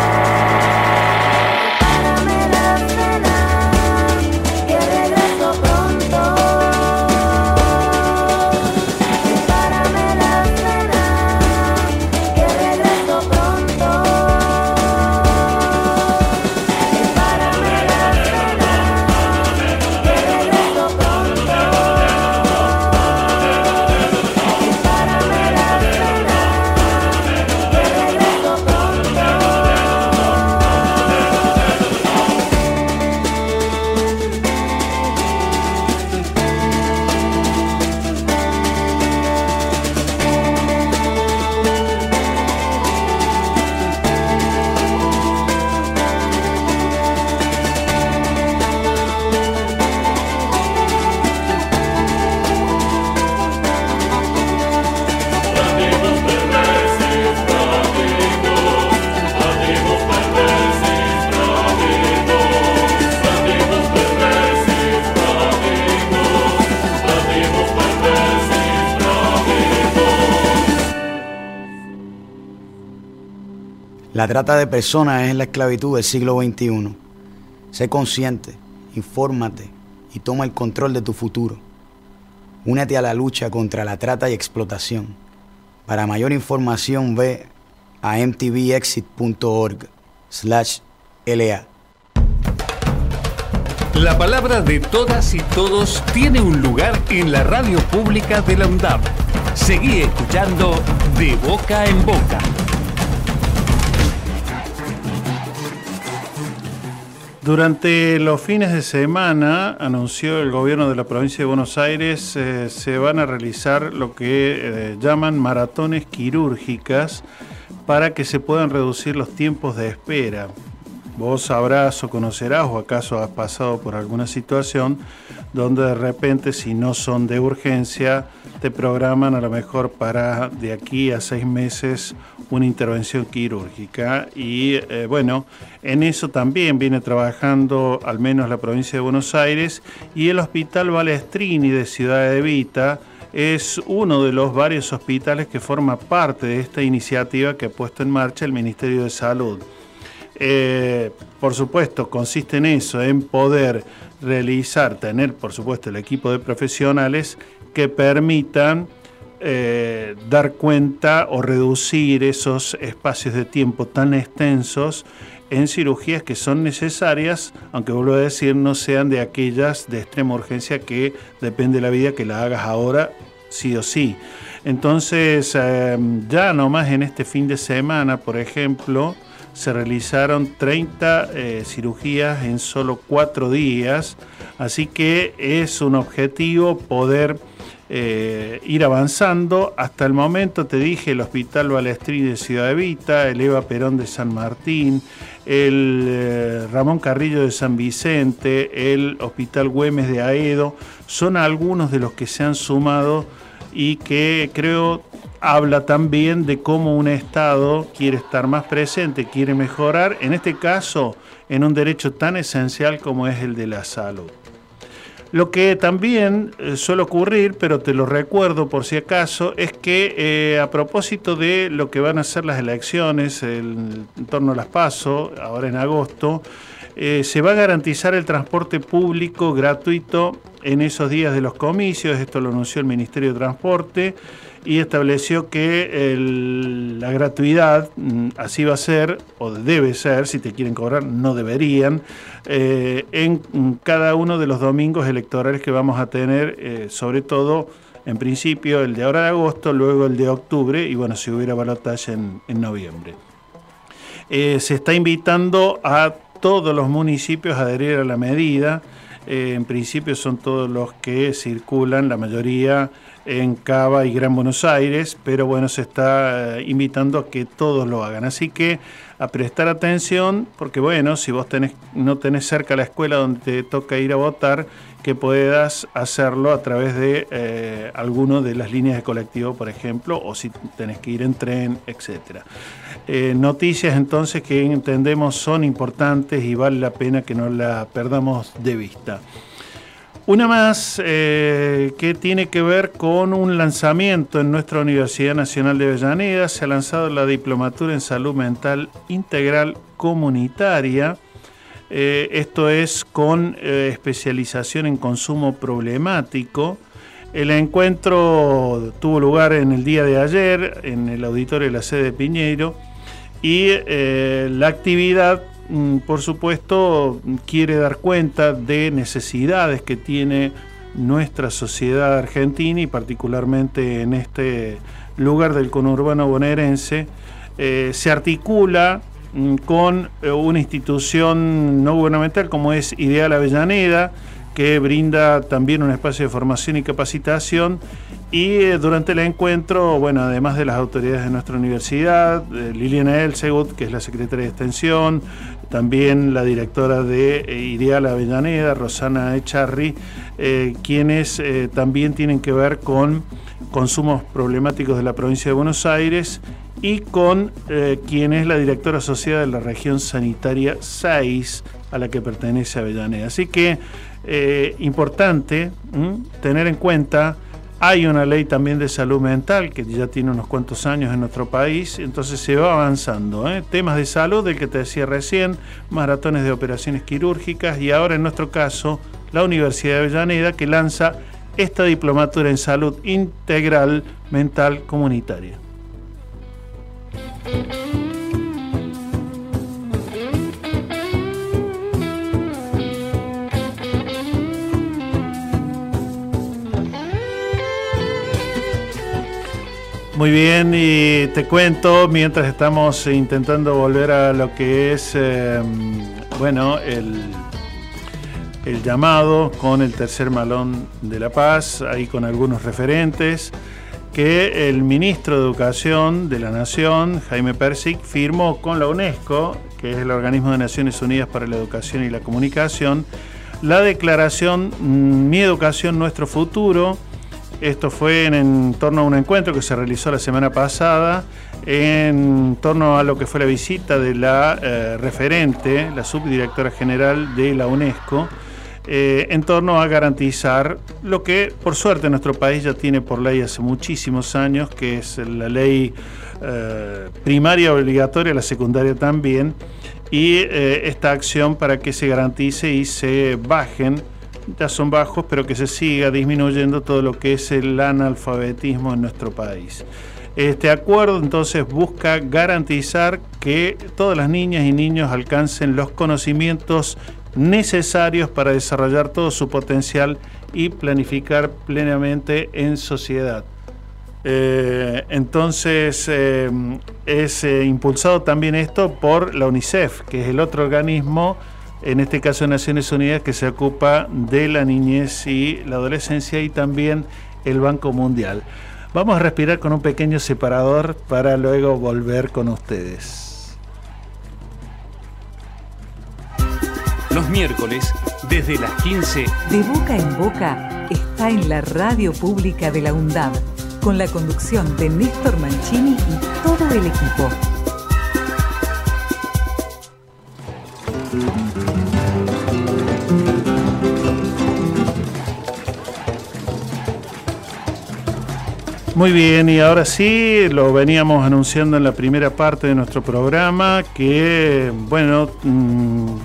La trata de personas es la esclavitud del siglo XXI. Sé consciente, infórmate y toma el control de tu futuro. Únete a la lucha contra la trata y explotación. Para mayor información ve a mtvexit.org slash LA. La palabra de todas y todos tiene un lugar en la radio pública de la UNDAP. Seguí escuchando De Boca en Boca. Durante los fines de semana, anunció el gobierno de la provincia de Buenos Aires, eh, se van a realizar lo que eh, llaman maratones quirúrgicas para que se puedan reducir los tiempos de espera. Vos sabrás o conocerás o acaso has pasado por alguna situación donde de repente si no son de urgencia te programan a lo mejor para de aquí a seis meses una intervención quirúrgica y eh, bueno, en eso también viene trabajando al menos la provincia de Buenos Aires y el Hospital Balestrini de Ciudad de Vita es uno de los varios hospitales que forma parte de esta iniciativa que ha puesto en marcha el Ministerio de Salud. Eh, por supuesto, consiste en eso, en poder realizar, tener, por supuesto, el equipo de profesionales que permitan eh, dar cuenta o reducir esos espacios de tiempo tan extensos en cirugías que son necesarias, aunque vuelvo a decir, no sean de aquellas de extrema urgencia que depende de la vida que la hagas ahora, sí o sí. Entonces, eh, ya nomás en este fin de semana, por ejemplo, se realizaron 30 eh, cirugías en solo cuatro días, así que es un objetivo poder eh, ir avanzando. Hasta el momento te dije el Hospital Balestrín de Ciudad Evita, el Eva Perón de San Martín, el eh, Ramón Carrillo de San Vicente, el Hospital Güemes de Aedo, son algunos de los que se han sumado y que creo habla también de cómo un Estado quiere estar más presente, quiere mejorar, en este caso, en un derecho tan esencial como es el de la salud. Lo que también eh, suele ocurrir, pero te lo recuerdo por si acaso, es que eh, a propósito de lo que van a ser las elecciones el- en torno a las PASO, ahora en agosto, eh, se va a garantizar el transporte público gratuito en esos días de los comicios, esto lo anunció el Ministerio de Transporte y estableció que la gratuidad mm, así va a ser, o debe ser, si te quieren cobrar, no deberían, eh, en mm, cada uno de los domingos electorales que vamos a tener, eh, sobre todo en principio el de ahora de agosto, luego el de octubre y bueno, si hubiera balotaje en, en noviembre. Eh, se está invitando a todos los municipios a adherir a la medida. En principio son todos los que circulan, la mayoría en Cava y Gran Buenos Aires, pero bueno, se está eh, invitando a que todos lo hagan. Así que a prestar atención, porque bueno, si vos tenés, no tenés cerca la escuela donde te toca ir a votar, que puedas hacerlo a través de eh, alguno de las líneas de colectivo, por ejemplo, o si tenés que ir en tren, etcétera. Eh, noticias entonces que entendemos son importantes y vale la pena que no la perdamos de vista. Una más eh, que tiene que ver con un lanzamiento en nuestra Universidad Nacional de Avellaneda. Se ha lanzado la Diplomatura en Salud Mental Integral Comunitaria. Eh, esto es con eh, especialización en consumo problemático. El encuentro tuvo lugar en el día de ayer en el auditorio de la sede de Piñeiro y la actividad, por supuesto, quiere dar cuenta de necesidades que tiene nuestra sociedad argentina y particularmente en este lugar del conurbano bonaerense. Eh, se articula mm, con eh, una institución no gubernamental como es Ideal Avellaneda, que brinda también un espacio de formación y capacitación. Y eh, durante el encuentro, bueno, además de las autoridades de nuestra universidad, Liliana Elsegut, que es la secretaria de Extensión, también la directora de eh, Ideal Avellaneda, Rosana Echarri, eh, quienes eh, también tienen que ver con consumos problemáticos de la provincia de Buenos Aires y con eh, quien es la directora asociada de la región sanitaria 6 a la que pertenece Avellaneda. Así que importante tener en cuenta, hay una ley también de salud mental que ya tiene unos cuantos años en nuestro país, entonces se va avanzando. ¿eh? Temas de salud, del que te decía recién, maratones de operaciones quirúrgicas y ahora en nuestro caso la Universidad de Avellaneda que lanza esta diplomatura en salud integral mental comunitaria. Muy bien, y te cuento, mientras estamos intentando volver a lo que es, eh, bueno, el, el llamado con el tercer malón de la paz, ahí con algunos referentes, que el ministro de Educación de la Nación, Jaime Persic, firmó con la UNESCO, que es el organismo de Naciones Unidas para la Educación y la Comunicación, la declaración Mi Educación, Nuestro Futuro, esto fue en, torno a un encuentro que se realizó la semana pasada, en torno a lo que fue la visita de la eh, referente, la subdirectora general de la UNESCO, eh, en torno a garantizar lo que por suerte nuestro país ya tiene por ley hace muchísimos años, que es la ley eh, primaria obligatoria, la secundaria también, y esta acción para que se garantice y se bajen ya son bajos, pero que se siga disminuyendo todo lo que es el analfabetismo en nuestro país. Este acuerdo entonces busca garantizar que todas las niñas y niños alcancen los conocimientos necesarios para desarrollar todo su potencial y planificar plenamente en sociedad. Eh, entonces eh, es eh, impulsado también esto por la UNICEF, que es el otro organismo, en este caso de Naciones Unidas, que se ocupa de la niñez y la adolescencia y también el Banco Mundial. Vamos a respirar con un pequeño separador para luego volver con ustedes. Los miércoles, desde las 15, De boca en boca está en la radio pública de la UNDAB, con la conducción de Néstor Mancini y todo el equipo. Muy bien, y ahora sí, lo veníamos anunciando en la primera parte de nuestro programa, que, bueno, mm,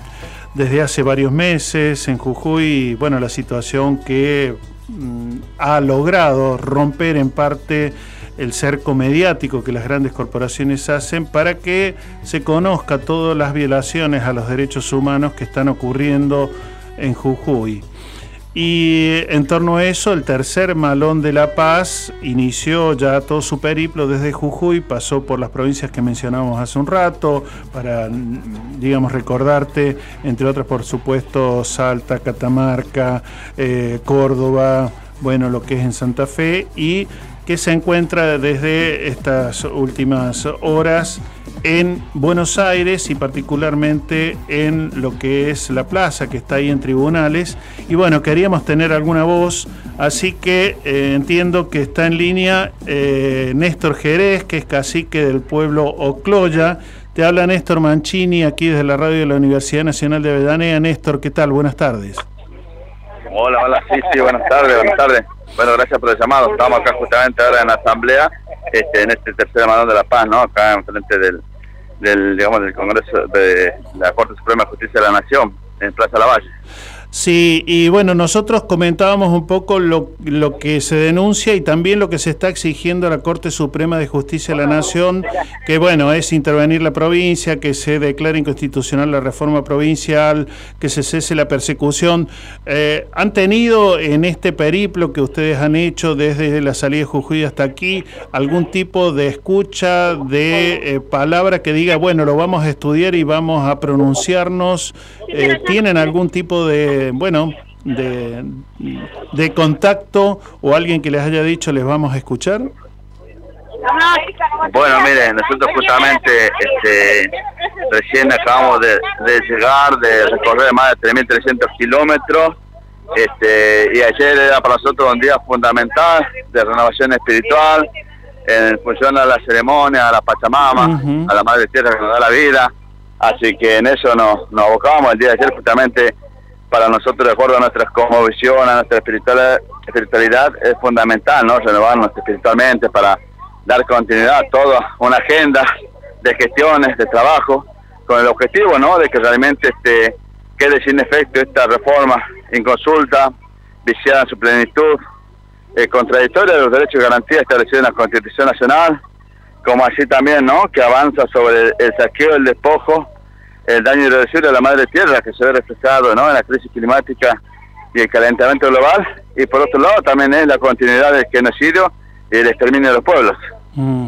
desde hace varios meses en Jujuy, bueno, la situación que mm, ha logrado romper en parte el cerco mediático que las grandes corporaciones hacen para que se conozca todas las violaciones a los derechos humanos que están ocurriendo en Jujuy. Y en torno a eso, el tercer malón de La Paz inició ya todo su periplo desde Jujuy, pasó por las provincias que mencionamos hace un rato, para, digamos, recordarte, entre otras, por supuesto, Salta, Catamarca, eh, Córdoba, bueno, lo que es en Santa Fe, y que se encuentra desde estas últimas horas en Buenos Aires y particularmente en lo que es la plaza que está ahí en tribunales. Y bueno, queríamos tener alguna voz, así que eh, entiendo que está en línea eh, Néstor Jerez, que es cacique del pueblo Ocloya. Te habla Néstor Mancini aquí desde la radio de la Universidad Nacional de Avellaneda. Néstor, ¿qué tal? Buenas tardes. Hola, hola, sí, sí, buenas tardes, buenas tardes. Bueno, gracias por el llamado. Estamos acá justamente ahora en la asamblea, este, en este tercer Malón de la Paz, ¿no? Acá en frente del, del, digamos, del Congreso de la Corte Suprema de Justicia de la Nación, en Plaza Lavalle. Sí, y bueno, nosotros comentábamos un poco lo, lo que se denuncia y también lo que se está exigiendo a la Corte Suprema de Justicia de la Nación, que bueno, es intervenir la provincia, que se declare inconstitucional la reforma provincial, que se cese la persecución. Eh, ¿Han tenido en este periplo que ustedes han hecho desde la salida de Jujuy hasta aquí algún tipo de escucha, de eh, palabra que diga, bueno, lo vamos a estudiar y vamos a pronunciarnos? Eh, ¿Tienen algún tipo de bueno, de, de contacto o alguien que les haya dicho les vamos a escuchar? Bueno, miren, nosotros justamente este, recién acabamos de, de llegar, de recorrer más de 3.300 kilómetros, este, y ayer era para nosotros un día fundamental de renovación espiritual, en función a la ceremonia, a la Pachamama, a la Madre Tierra que nos da la vida, así que en eso nos, nos abocamos el día de ayer justamente para nosotros, de acuerdo a nuestra cosmovisión, a nuestra espiritualidad, espiritualidad, es fundamental, ¿no? Renovarnos espiritualmente para dar continuidad a toda una agenda de gestiones, de trabajo, con el objetivo, ¿no? De que realmente este, quede sin efecto esta reforma inconsulta, viciada en su plenitud, eh, contradictoria de los derechos y garantías establecidos en la Constitución Nacional, como así también, ¿no? Que avanza sobre el, el saqueo, el despojo, el daño irreversible a la madre tierra que se ve reflejado ¿no? en la crisis climática y el calentamiento global y por otro lado también es la continuidad del genocidio y el exterminio de los pueblos. Mm.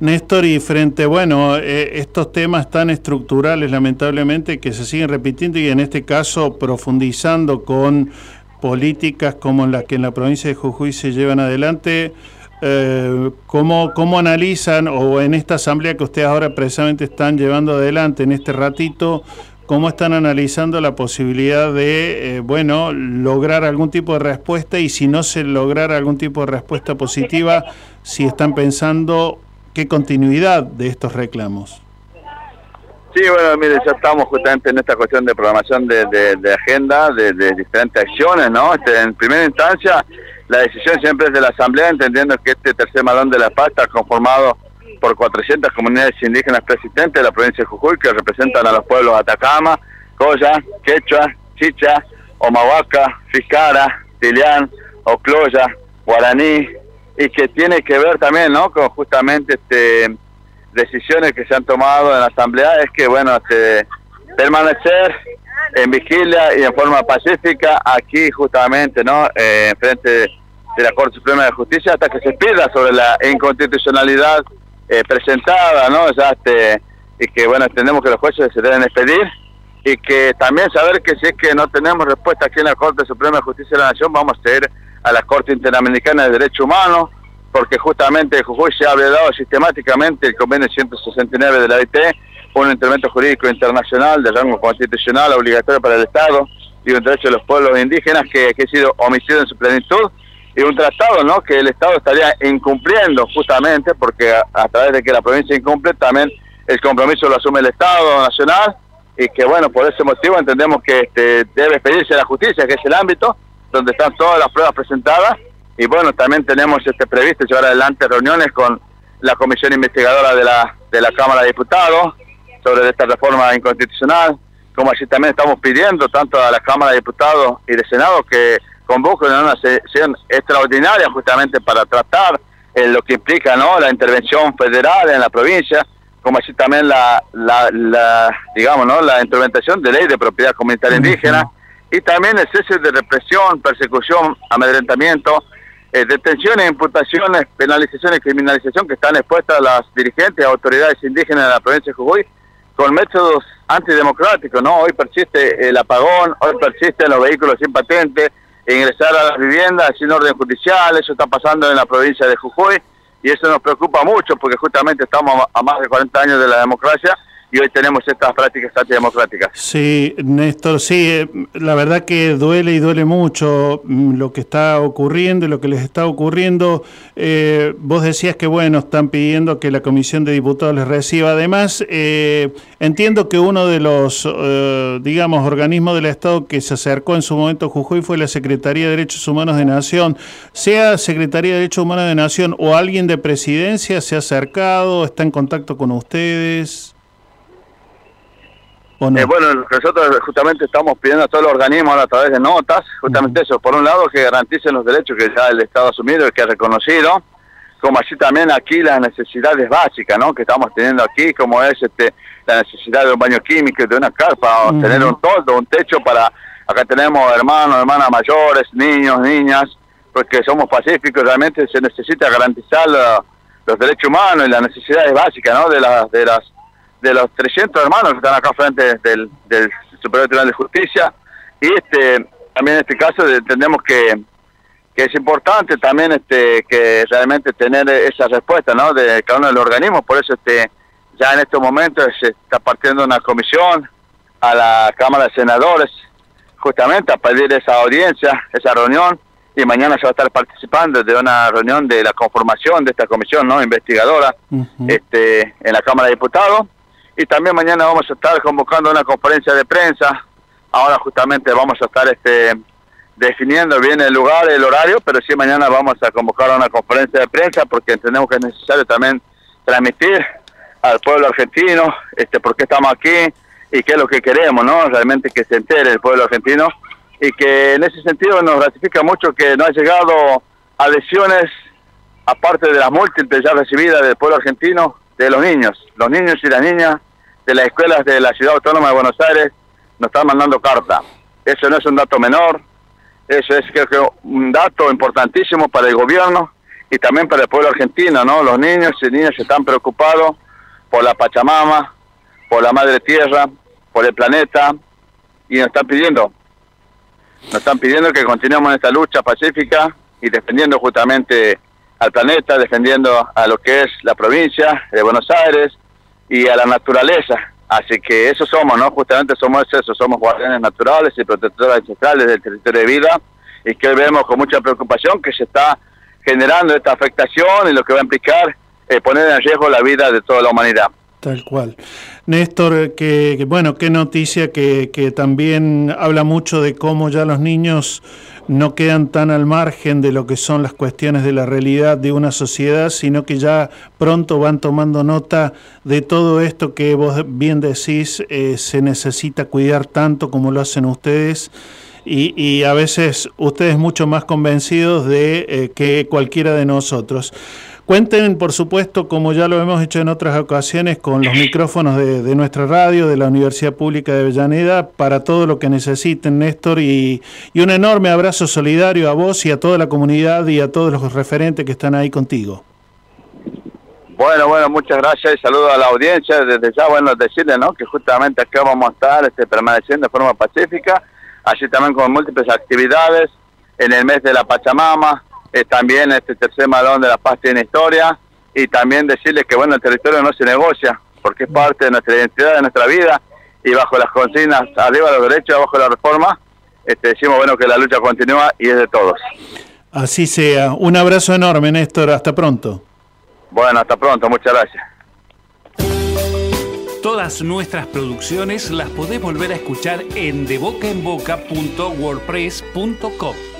Néstor, y frente, bueno, eh, estos temas tan estructurales, lamentablemente, que se siguen repitiendo y en este caso profundizando con políticas como las que en la provincia de Jujuy se llevan adelante, eh, ¿cómo, ¿cómo analizan, o en esta asamblea que ustedes ahora precisamente están llevando adelante en este ratito, cómo están analizando la posibilidad de, eh, bueno, lograr algún tipo de respuesta y si no se lograra algún tipo de respuesta positiva, si están pensando qué continuidad de estos reclamos? Sí, bueno, mire, ya estamos justamente en esta cuestión de programación de, de- agenda, de, de diferentes acciones, ¿no? Este, en primera instancia, la decisión siempre es de la Asamblea, entendiendo que este tercer malón de la paz conformado por 400 comunidades indígenas persistentes de la provincia de Jujuy que representan a los pueblos Atacama, Coya, Quechua, Chicha, Omahuaca, Fiscara, Tilián, Ocloya, Guaraní, y que tiene que ver también, ¿no? Con justamente este decisiones que se han tomado en la asamblea es que, bueno, este, permanecer en vigilia y en forma pacífica aquí justamente, ¿no? Eh, en frente de la Corte Suprema de Justicia hasta que se pida sobre la inconstitucionalidad eh, presentada, ¿no? Ya, este, y que, bueno, entendemos que los jueces se deben expedir y que también saber que si es que no tenemos respuesta aquí en la Corte Suprema de Justicia de la Nación, vamos a ir a la Corte Interamericana de Derechos Humanos, porque justamente Jujuy se ha dado sistemáticamente el convenio 169 de la OIT, un instrumento jurídico internacional de rango constitucional obligatorio para el Estado y un derecho de los pueblos indígenas que, ha sido omitido en su plenitud y un tratado ¿no? que el Estado estaría incumpliendo justamente porque a, a través de que la provincia incumple también el compromiso lo asume el Estado nacional y que bueno, por ese motivo entendemos que este, debe pedirse la justicia, que es el ámbito donde están todas las pruebas presentadas y bueno, también tenemos este previsto llevar adelante reuniones con la comisión investigadora de la, de la Cámara de Diputados sobre esta reforma inconstitucional, como así también estamos pidiendo tanto a la Cámara de Diputados y de Senado que convoquen una sesión extraordinaria justamente para tratar eh, lo que implica no la intervención federal en la provincia, como así también la, la, la digamos no la implementación de ley de propiedad comunitaria indígena y también el cese de represión, persecución, amedrentamiento, eh, detenciones, imputaciones, penalizaciones y criminalización que están expuestas a las dirigentes y autoridades indígenas de la provincia de Jujuy con métodos antidemocráticos, ¿no? Hoy persiste el apagón, hoy persisten los vehículos sin patente, ingresar a las viviendas sin orden judicial, eso está pasando en la provincia de Jujuy y eso nos preocupa mucho porque justamente estamos a más de 40 años de la democracia y hoy tenemos estas prácticas antidemocráticas. Sí, Néstor, sí, eh, la verdad que duele y duele mucho mm, lo que está ocurriendo y lo que les está ocurriendo. Eh, vos decías que, bueno, están pidiendo que la Comisión de Diputados les reciba. Además, eh, entiendo que uno de los, eh, digamos, organismos del Estado que se acercó en su momento a Jujuy fue la Secretaría de Derechos Humanos de Nación. Sea Secretaría de Derechos Humanos de Nación o alguien de presidencia se ha acercado, está en contacto con ustedes. ¿O no? Eh, bueno, nosotros justamente estamos pidiendo a todos los organismos a través de notas, justamente eso, por un lado que garanticen los derechos que ya el Estado ha asumido y que ha reconocido, como así también aquí las necesidades básicas, ¿no? Que estamos teniendo aquí, como es este la necesidad de un baño químico, de una carpa, o tener un toldo, un techo para, acá tenemos hermanos, hermanas mayores, niños, niñas, porque somos pacíficos, realmente se necesita garantizar la- los derechos humanos y las necesidades básicas, ¿no? De las, de las de los 300 hermanos que están acá frente del, del Superior Tribunal de Justicia. Y este también en este caso entendemos que, que es importante también este que realmente tener esa respuesta ¿no? de cada uno de los organismos. Por eso este ya en estos momentos se está partiendo una comisión a la Cámara de Senadores justamente a pedir esa audiencia, esa reunión. Y mañana se va a estar participando de una reunión de la conformación de esta comisión no investigadora este, en la Cámara de Diputados. Y también mañana vamos a estar convocando una conferencia de prensa. Ahora justamente vamos a estar este, definiendo bien el lugar, el horario, pero sí mañana vamos a convocar una conferencia de prensa porque entendemos que es necesario también transmitir al pueblo argentino este, por qué estamos aquí y qué es lo que queremos, ¿no? Realmente que se entere el pueblo argentino y que en ese sentido nos ratifica mucho que no ha llegado adhesiones aparte de las múltiples ya recibidas del pueblo argentino, de los niños, los niños y las niñas de las escuelas de la Ciudad Autónoma de Buenos Aires nos están mandando carta. Eso no es un dato menor, eso es creo que un dato importantísimo para el gobierno y también para el pueblo argentino, ¿no? Los niños y niñas están preocupados por la Pachamama, por la Madre Tierra, por el planeta y nos están pidiendo, nos están pidiendo que continuemos en esta lucha pacífica y defendiendo justamente al planeta, defendiendo a lo que es la provincia de Buenos Aires y a la naturaleza. Así que eso somos, ¿no? Justamente somos eso, somos guardianes naturales y protectores ancestrales del territorio de vida y que hoy vemos con mucha preocupación que se está generando esta afectación y lo que va a implicar eh, poner en riesgo la vida de toda la humanidad. Tal cual. Néstor, que, bueno, qué noticia que también habla mucho de cómo ya los niños no quedan tan al margen de lo que son las cuestiones de la realidad de una sociedad, sino que ya pronto van tomando nota de todo esto que vos bien decís, eh, se necesita cuidar tanto como lo hacen ustedes y, a veces ustedes mucho más convencidos de eh, que cualquiera de nosotros. Cuenten, por supuesto, como ya lo hemos hecho en otras ocasiones, con los micrófonos de, nuestra radio, de la Universidad Pública de Avellaneda, para todo lo que necesiten, Néstor, y, un enorme abrazo solidario a vos y a toda la comunidad y a todos los referentes que están ahí contigo. Bueno, bueno, muchas gracias y saludos a la audiencia. Desde ya, bueno, decirles, ¿no? Que justamente acá vamos a estar este, permaneciendo de forma pacífica, así también con múltiples actividades en el mes de la Pachamama, eh, también este tercer malón de la paz tiene historia y también decirles que, bueno, el territorio no se negocia porque es parte de nuestra identidad, de nuestra vida y bajo las consignas, arriba los derechos, abajo la reforma, este, decimos, bueno, que la lucha continúa y es de todos. Así sea. Un abrazo enorme, Néstor. Hasta pronto. Bueno, hasta pronto, muchas gracias. Todas nuestras producciones las podés volver a escuchar en debocaenboca.wordpress.com.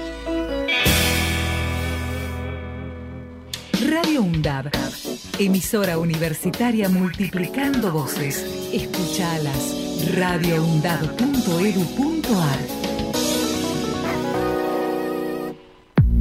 Radio UNDAB, emisora universitaria multiplicando voces. Escuchalas. radioundab.edu.ar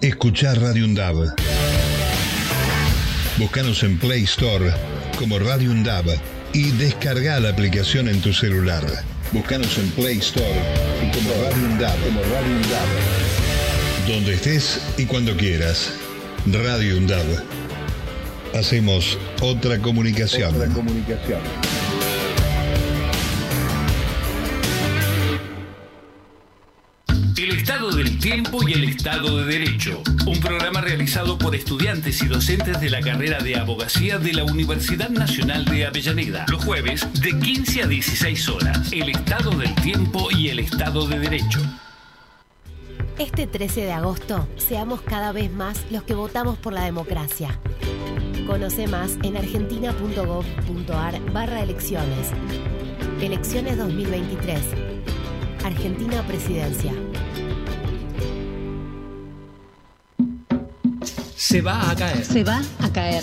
escuchar Radio Undab. Búscanos en Play Store como Radio Undab y descarga la aplicación en tu celular. Búscanos en Play Store como Radio Undab, como Radio. Donde estés y cuando quieras. Radio Undab. Hacemos otra comunicación. Otra comunicación. Tiempo y el Estado de Derecho, un programa realizado por estudiantes y docentes de la carrera de abogacía de la Universidad Nacional de Avellaneda, los jueves de 15 a 16 horas. El Estado del Tiempo y el Estado de Derecho. Este 13 de agosto, seamos cada vez más los que votamos por la democracia. Conoce más en argentina.gov.ar barra elecciones. Elecciones 2023. Argentina Presidencia. Se va a caer. Se va a caer.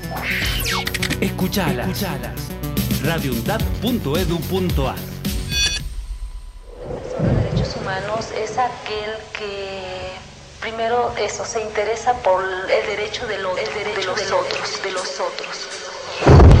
Escuchalas. Escuchalas. radioundad.edu.ar derechos humanos es aquel que primero eso se interesa por el derecho de los, el derecho de los otros, de los otros.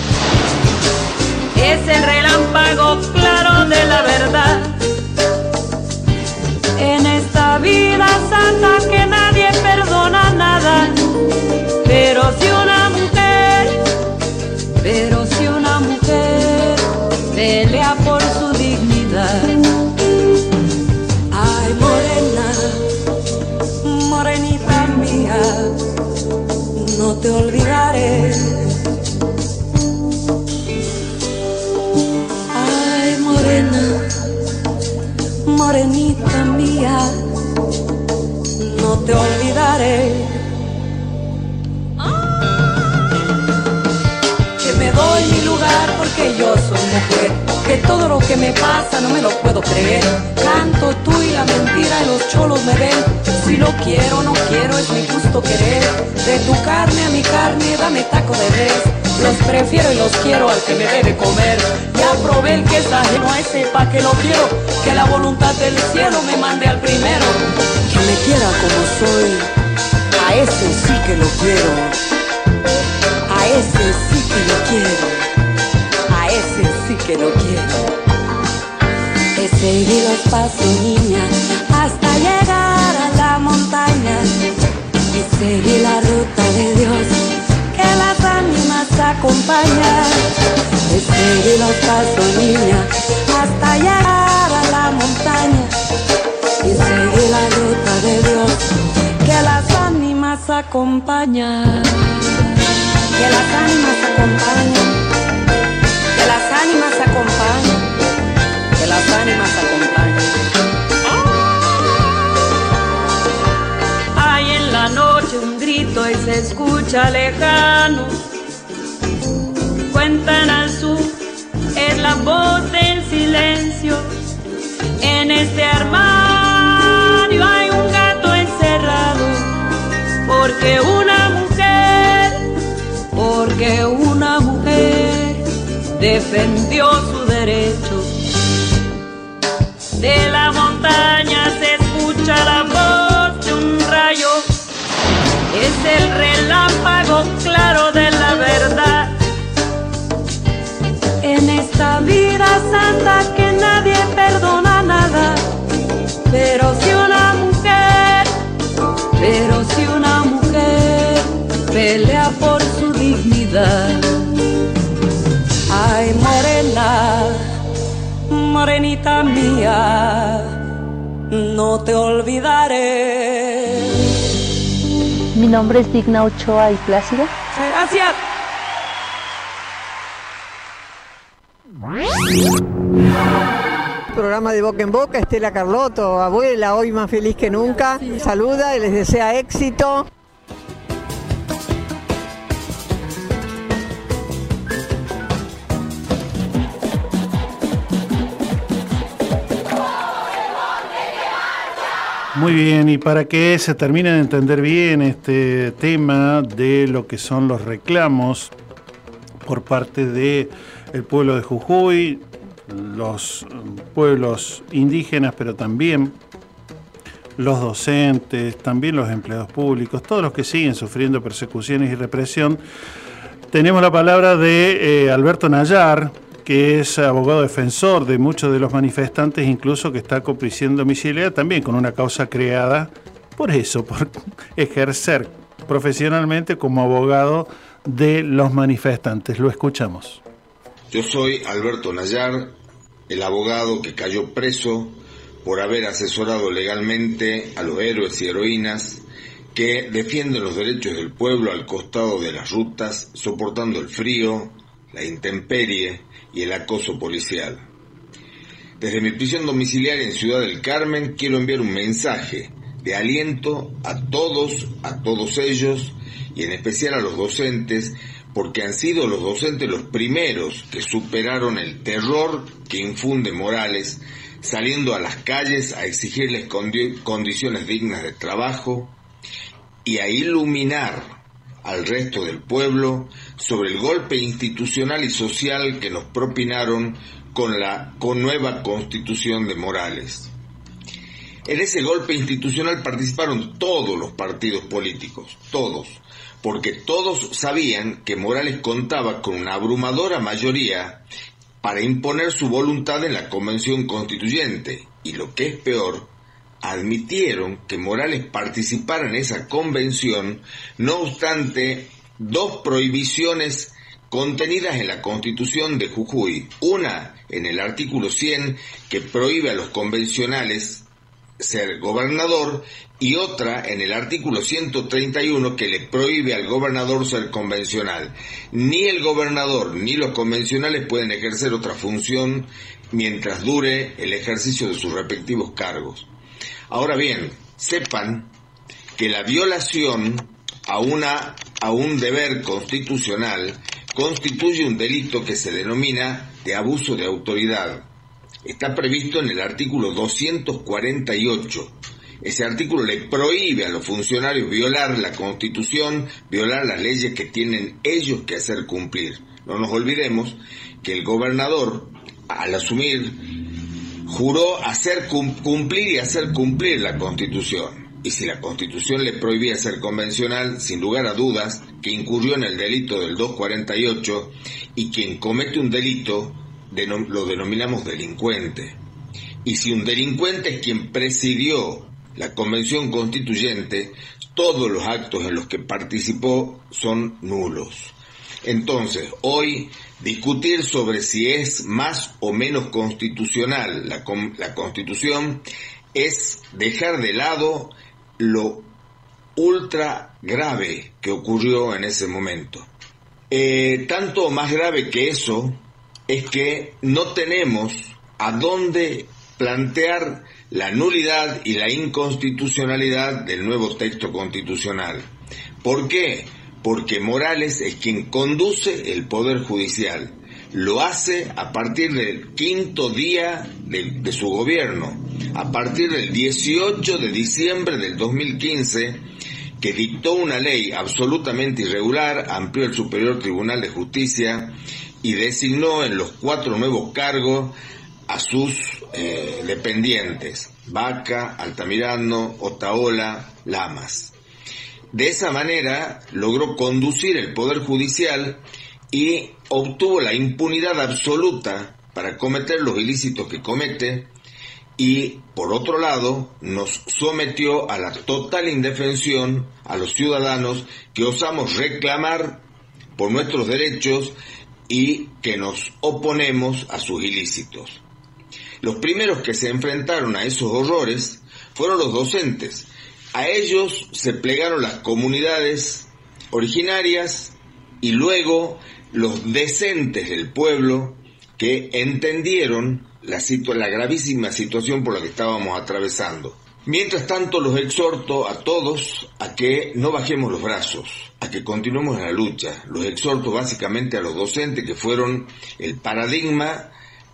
Es el relámpago claro de la verdad. En esta vida santa que nadie perdona nada. Pero si una que me pasa no me lo puedo creer. Canto tú y la mentira y los cholos me ven. Si lo quiero, no quiero, es mi gusto querer. De tu carne a mi carne, dame taco de res. Los prefiero y los quiero al que me debe comer. Ya probé el que es ajeno a ese pa' que lo quiero. Que la voluntad del cielo me mande al primero. Que me quiera como soy. A ese sí que lo quiero. A ese sí que lo quiero. A ese sí que lo quiero. Te seguí los pasos, niña, hasta llegar a la montaña. Y seguí la ruta de Dios, que las ánimas acompañan. Te seguí los pasos, niña, hasta llegar a la montaña. Y seguí la ruta de Dios, que las ánimas acompañan. Que las ánimas acompañan. Que las ánimas acompañan. Hay en la noche un grito y se escucha lejano. Cuentan al sur, es la voz del silencio. En este armario hay un gato encerrado. Porque una mujer, porque una mujer defendió su derecho. El relámpago claro de la verdad. En esta vida santa que nadie perdona nada. Pero si una mujer, pero si una mujer pelea por su dignidad. Ay, morena, morenita mía, no te olvidaré. Mi nombre es Digna Ochoa y Plácida. Gracias. Programa de boca en boca, Estela Carlotto, abuela, hoy más feliz que nunca. Saluda y les desea éxito. Muy bien, y para que se termine de entender bien este tema de lo que son los reclamos por parte de el pueblo de Jujuy, los pueblos indígenas, pero también los docentes, también los empleados públicos, todos los que siguen sufriendo persecuciones y represión. Tenemos la palabra de eh, Alberto Nayar, que es abogado defensor de muchos de los manifestantes, incluso que está con prisión domiciliaria, también con una causa creada por eso, por ejercer profesionalmente como abogado de los manifestantes. Lo escuchamos. Yo soy Alberto Nayar, el abogado que cayó preso por haber asesorado legalmente a los héroes y heroínas que defienden los derechos del pueblo al costado de las rutas, soportando el frío, la intemperie y el acoso policial. Desde mi prisión domiciliaria en Ciudad del Carmen quiero enviar un mensaje de aliento a todos, a todos ellos y en especial a los docentes porque han sido los docentes los primeros que superaron el terror que infunde Morales, saliendo a las calles a exigirles condi- condiciones dignas de trabajo y a iluminar al resto del pueblo sobre el golpe institucional y social que nos propinaron con la con nueva constitución de Morales. En ese golpe institucional participaron todos los partidos políticos, todos, porque todos sabían que Morales contaba con una abrumadora mayoría para imponer su voluntad en la convención constituyente, y lo que es peor, admitieron que Morales participara en esa convención, no obstante dos prohibiciones contenidas en la constitución de Jujuy, una en el artículo 100 que prohíbe a los convencionales ser gobernador y otra en el artículo 131 que le prohíbe al gobernador ser convencional. Ni el gobernador ni los convencionales pueden ejercer otra función mientras dure el ejercicio de sus respectivos cargos. Ahora bien, sepan que la violación a, una, a un deber constitucional constituye un delito que se denomina de abuso de autoridad. Está previsto en el artículo 248. Ese artículo le prohíbe a los funcionarios violar la constitución, violar las leyes que tienen ellos que hacer cumplir. No nos olvidemos que el gobernador, al asumir, juró hacer cum- cumplir y hacer cumplir la constitución. Y si la constitución le prohibía ser convencional, sin lugar a dudas, que incurrió en el delito del 248 y quien comete un delito lo denominamos delincuente. Y si un delincuente es quien presidió la convención constituyente, todos los actos en los que participó son nulos. Entonces, hoy discutir sobre si es más o menos constitucional la, la constitución es dejar de lado lo ultra grave que ocurrió en ese momento. Eh, tanto más grave que eso es que no tenemos a dónde plantear la nulidad y la inconstitucionalidad del nuevo texto constitucional. ¿Por qué? Porque Morales es quien conduce el Poder Judicial. Lo hace a partir del quinto día de, su gobierno, a partir del 18 de diciembre del 2015, que dictó una ley absolutamente irregular, amplió el Superior Tribunal de Justicia y designó en los cuatro nuevos cargos a sus eh, dependientes, Vaca, Altamirano, Otaola, Lamas. De esa manera logró conducir el Poder Judicial y obtuvo la impunidad absoluta para cometer los ilícitos que comete y, por otro lado, nos sometió a la total indefensión a los ciudadanos que osamos reclamar por nuestros derechos y que nos oponemos a sus ilícitos. Los primeros que se enfrentaron a esos horrores fueron los docentes. A ellos se plegaron las comunidades originarias y luego los decentes del pueblo que entendieron la, la gravísima situación por la que estábamos atravesando. Mientras tanto, los exhorto a todos a que no bajemos los brazos, a que continuemos en la lucha. Los exhorto básicamente a los docentes que fueron el paradigma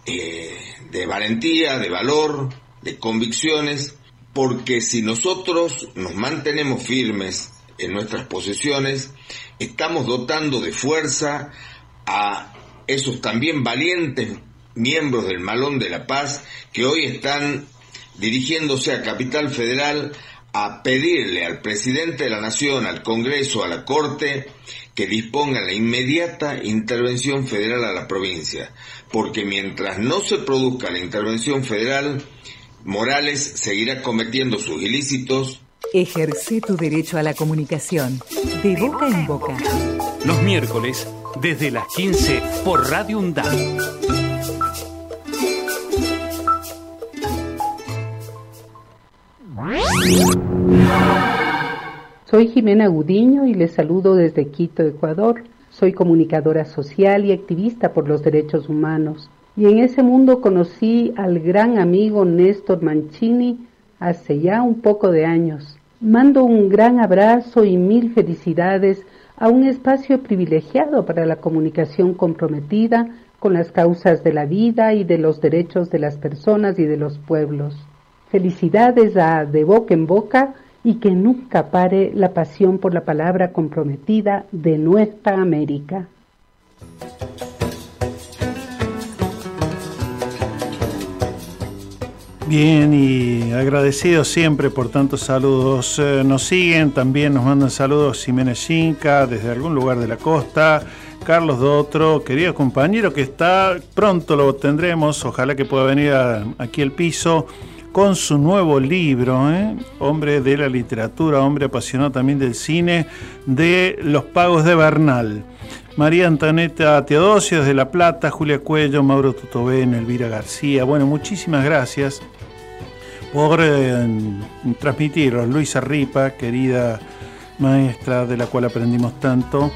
eh, de valentía, de valor, de convicciones, porque si nosotros nos mantenemos firmes en nuestras posiciones, estamos dotando de fuerza a esos también valientes miembros del Malón de la Paz que hoy están dirigiéndose a Capital Federal a pedirle al presidente de la Nación, al Congreso, a la Corte, que dispongan la inmediata intervención federal a la provincia, porque mientras no se produzca la intervención federal, Morales seguirá cometiendo sus ilícitos Ejerce tu derecho a la comunicación. De boca en boca. Los miércoles, desde las 15 por Radio UNDAP. Soy Jimena Gudiño y les saludo desde Quito, Ecuador. Soy comunicadora social y activista por los derechos humanos. Y en ese mundo conocí al gran amigo Néstor Mancini hace ya un poco de años. Mando un gran abrazo y mil felicidades a un espacio privilegiado para la comunicación comprometida con las causas de la vida y de los derechos de las personas y de los pueblos. Felicidades a De Boca en Boca y que nunca pare la pasión por la palabra comprometida de nuestra América. Bien, y agradecido siempre por tantos saludos. Eh, nos siguen, también nos mandan saludos Jiménez Chinca desde algún lugar de la costa. Carlos Dotro, querido compañero que está, pronto lo tendremos, ojalá que pueda venir aquí al piso con su nuevo libro, ¿eh? hombre de la literatura, hombre apasionado también del cine, de Los Pagos de Bernal. María Antoneta Teodosio desde La Plata, Julia Cuello, Mauro Tutobén, Elvira García. Bueno, muchísimas gracias por eh, transmitiros. Luisa Ripa, querida maestra de la cual aprendimos tanto,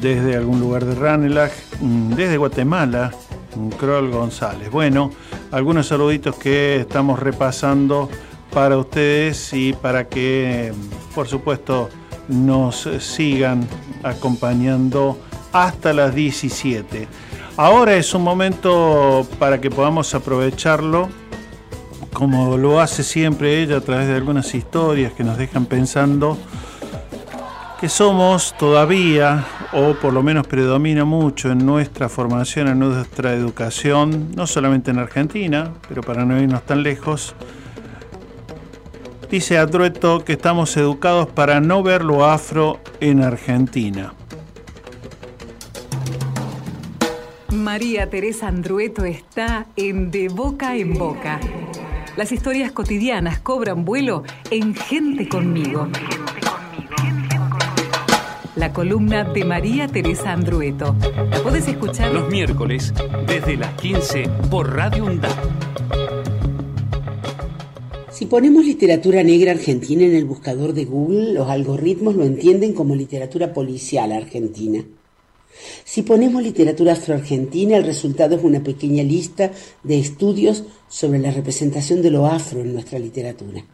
desde algún lugar de Ranelagh, mm, desde Guatemala, mm, Kroll González. Bueno, algunos saluditos que estamos repasando para ustedes y para que, mm, por supuesto, nos sigan acompañando hasta las 17. Ahora es un momento para que podamos aprovecharlo como lo hace siempre ella a través de algunas historias que nos dejan pensando que somos todavía, o por lo menos predomina mucho en nuestra formación, en nuestra educación, no solamente en Argentina, pero para no irnos tan lejos, dice Adrueto que estamos educados para no ver lo afro en Argentina. María Teresa Andrueto está en De Boca en Boca. Las historias cotidianas cobran vuelo en Gente conmigo. La columna de María Teresa Andrueto. La podés escuchar Los miércoles, desde las 15, por Radio UNDAP. Si ponemos literatura negra argentina en el buscador de Google, los algoritmos lo entienden como literatura policial argentina. Si ponemos literatura afroargentina, el resultado es una pequeña lista de estudios sobre la representación de lo afro en nuestra literatura.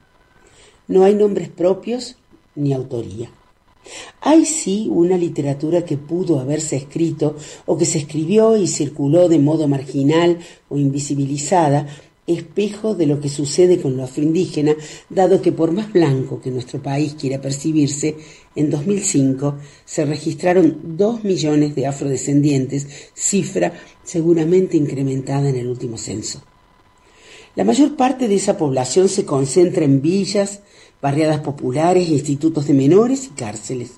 No hay nombres propios ni autoría. Hay sí una literatura que pudo haberse escrito o que se escribió y circuló de modo marginal o invisibilizada, espejo de lo que sucede con lo afroindígena, dado que por más blanco que nuestro país quiera percibirse, en 2005 se registraron 2 millones de afrodescendientes, cifra seguramente incrementada en el último censo. La mayor parte de esa población se concentra en villas, barriadas populares, institutos de menores y cárceles.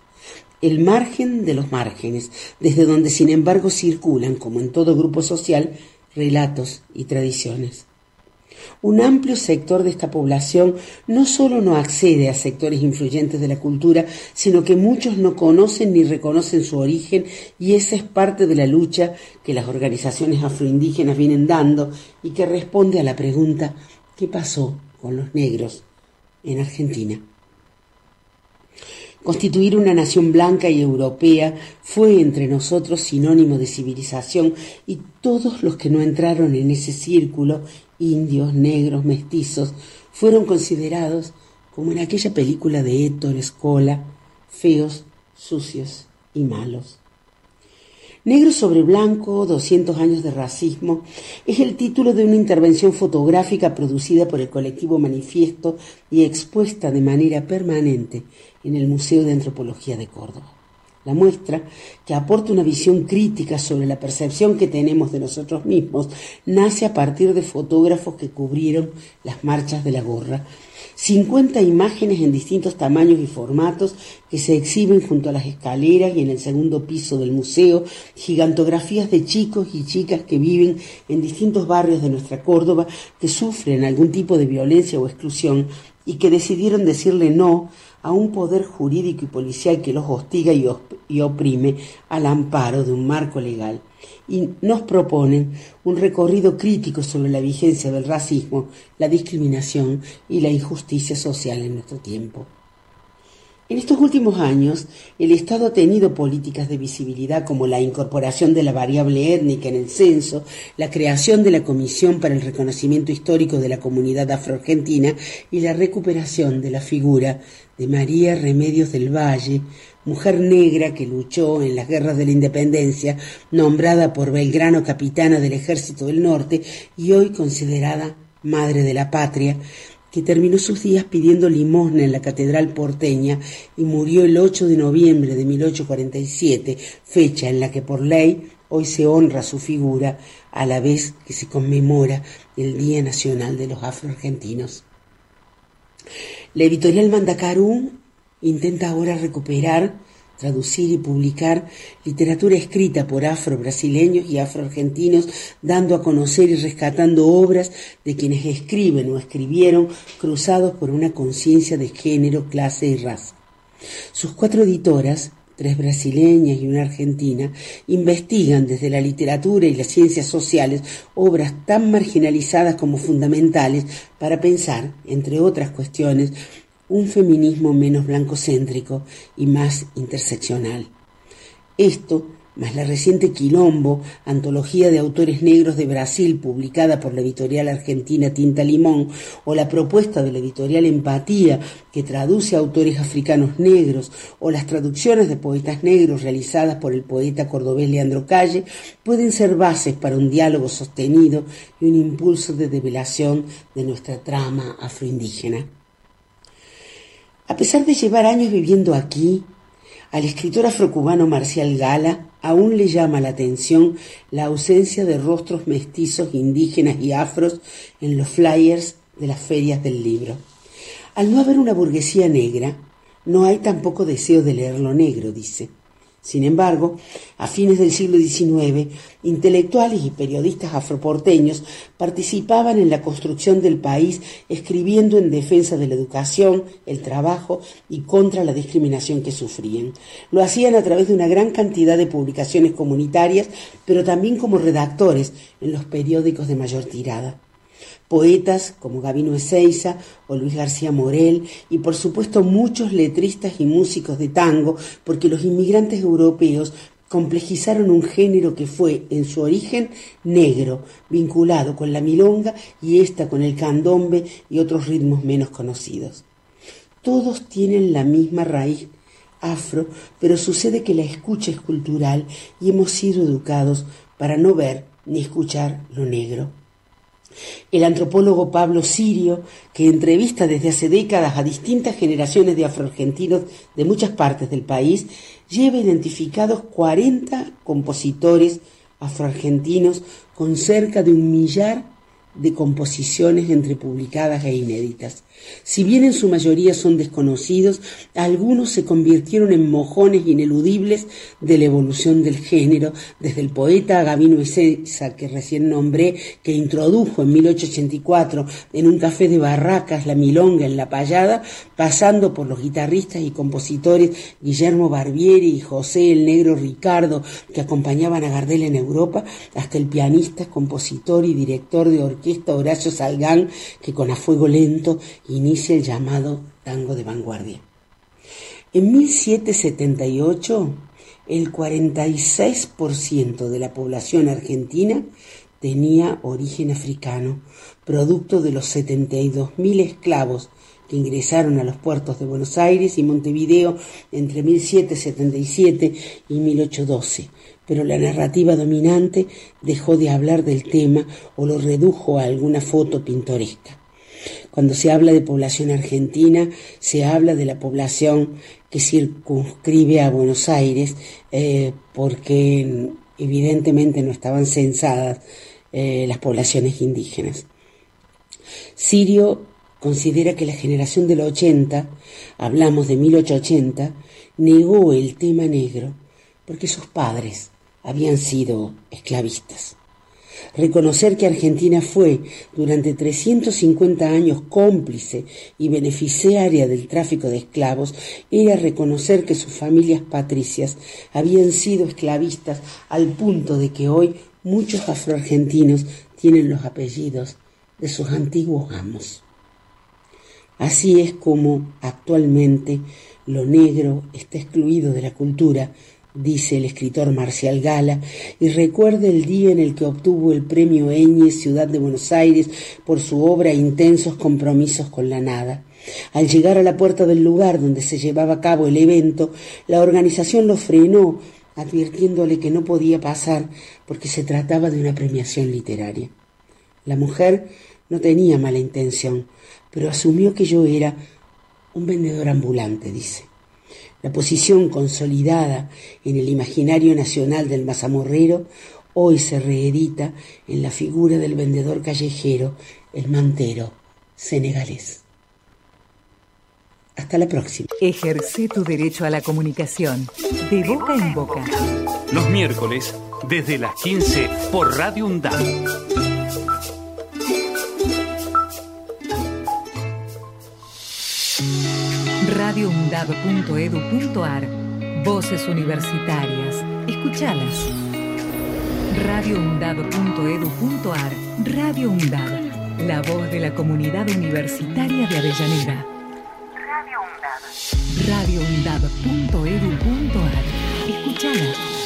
El margen de los márgenes, desde donde sin embargo circulan, como en todo grupo social, relatos y tradiciones. Un amplio sector de esta población no solo no accede a sectores influyentes de la cultura, sino que muchos no conocen ni reconocen su origen y esa es parte de la lucha que las organizaciones afroindígenas vienen dando y que responde a la pregunta ¿qué pasó con los negros en Argentina? Constituir una nación blanca y europea fue entre nosotros sinónimo de civilización y todos los que no entraron en ese círculo, indios, negros, mestizos, fueron considerados, como en aquella película de Héctor Escola, feos, sucios y malos. Negro sobre blanco, 200 años de racismo, es el título de una intervención fotográfica producida por el colectivo Manifiesto y expuesta de manera permanente en el Museo de Antropología de Córdoba. La muestra, que aporta una visión crítica sobre la percepción que tenemos de nosotros mismos, nace a partir de fotógrafos que cubrieron las marchas de la gorra. 50 imágenes en distintos tamaños y formatos que se exhiben junto a las escaleras y en el segundo piso del museo, gigantografías de chicos y chicas que viven en distintos barrios de nuestra Córdoba, que sufren algún tipo de violencia o exclusión y que decidieron decirle no a un poder jurídico y policial que los hostiga y, y oprime al amparo de un marco legal. Y nos proponen un recorrido crítico sobre la vigencia del racismo, la discriminación y la injusticia social en nuestro tiempo. En estos últimos años, el Estado ha tenido políticas de visibilidad como la incorporación de la variable étnica en el censo, la creación de la Comisión para el Reconocimiento Histórico de la Comunidad Afroargentina y la recuperación de la figura de María Remedios del Valle, mujer negra que luchó en las guerras de la independencia, nombrada por Belgrano capitana del Ejército del Norte y hoy considerada madre de la patria, que terminó sus días pidiendo limosna en la catedral porteña y murió el 8 de noviembre de 1847, fecha en la que por ley hoy se honra su figura a la vez que se conmemora el Día Nacional de los Afroargentinos. La editorial Mandacaru intenta ahora recuperar, traducir y publicar literatura escrita por afro-brasileños y afroargentinos, dando a conocer y rescatando obras de quienes escriben o escribieron cruzados por una conciencia de género, clase y raza. Sus cuatro editoras, tres brasileñas y una argentina, investigan desde la literatura y las ciencias sociales obras tan marginalizadas como fundamentales para pensar, entre otras cuestiones, un feminismo menos blancocéntrico y más interseccional. Esto, más la reciente Quilombo, antología de autores negros de Brasil publicada por la editorial argentina Tinta Limón, o la propuesta de la editorial Empatía, que traduce a autores africanos negros, o las traducciones de poetas negros realizadas por el poeta cordobés Leandro Calle, pueden ser bases para un diálogo sostenido y un impulso de develación de nuestra trama afroindígena. A pesar de llevar años viviendo aquí, al escritor afrocubano Marcial Gala aún le llama la atención la ausencia de rostros mestizos indígenas y afros en los flyers de las ferias del libro. Al no haber una burguesía negra, no hay tampoco deseo de leer lo negro, dice. Sin embargo, a fines del siglo XIX, intelectuales y periodistas afroporteños participaban en la construcción del país escribiendo en defensa de la educación, el trabajo y contra la discriminación que sufrían. Lo hacían a través de una gran cantidad de publicaciones comunitarias, pero también como redactores en los periódicos de mayor tirada poetas como Gabino Ezeiza o Luis García Morel y por supuesto muchos letristas y músicos de tango, porque los inmigrantes europeos complejizaron un género que fue en su origen negro, vinculado con la milonga y esta con el candombe y otros ritmos menos conocidos. Todos tienen la misma raíz afro, pero sucede que la escucha es cultural y hemos sido educados para no ver ni escuchar lo negro. El antropólogo Pablo Sirio, que entrevista desde hace décadas a distintas generaciones de afroargentinos de muchas partes del país, lleva identificados 40 compositores afroargentinos con cerca de un millar de composiciones entre publicadas e inéditas. Si bien en su mayoría son desconocidos, algunos se convirtieron en mojones ineludibles de la evolución del género, desde el poeta Gavino Ezeiza, que recién nombré, que introdujo en 1884 en un café de Barracas la milonga en La Payada, pasando por los guitarristas y compositores Guillermo Barbieri y José el Negro Ricardo, que acompañaban a Gardel en Europa, hasta el pianista, compositor y director de orquesta Horacio Salgán, que con A Fuego Lento inicia el llamado tango de vanguardia. En 1778, el 46% de la población argentina tenía origen africano, producto de los 72.000 esclavos que ingresaron a los puertos de Buenos Aires y Montevideo entre 1777 y 1812, pero la narrativa dominante dejó de hablar del tema o lo redujo a alguna foto pintoresca. Cuando se habla de población argentina, se habla de la población que circunscribe a Buenos Aires, eh, porque evidentemente no estaban censadas eh, las poblaciones indígenas. Sirio considera que la generación del 80, hablamos de 1880, negó el tema negro porque sus padres habían sido esclavistas. Reconocer que Argentina fue durante 350 años cómplice y beneficiaria del tráfico de esclavos era reconocer que sus familias patricias habían sido esclavistas al punto de que hoy muchos afroargentinos tienen los apellidos de sus antiguos amos. Así es como actualmente Lo negro está excluido de la cultura, dice el escritor Marcial Gala, y recuerda el día en el que obtuvo el premio Eñez Ciudad de Buenos Aires por su obra Intensos compromisos con la nada. Al llegar a la puerta del lugar donde se llevaba a cabo el evento, la organización lo frenó, advirtiéndole que no podía pasar porque se trataba de una premiación literaria. La mujer no tenía mala intención, pero asumió que yo era un vendedor ambulante, dice. La posición consolidada en el imaginario nacional del mazamorrero hoy se reedita en la figura del vendedor callejero, el mantero senegalés. Hasta la próxima. Ejerce tu derecho a la comunicación. De boca en boca. Los miércoles, desde las 15 por Radio UNDAP. radioundab.edu.ar Voces universitarias. Escuchalas. radioundab.edu.ar Radio UNDAB. La voz de la comunidad universitaria de Avellaneda. radioundab.edu.ar Escuchalas.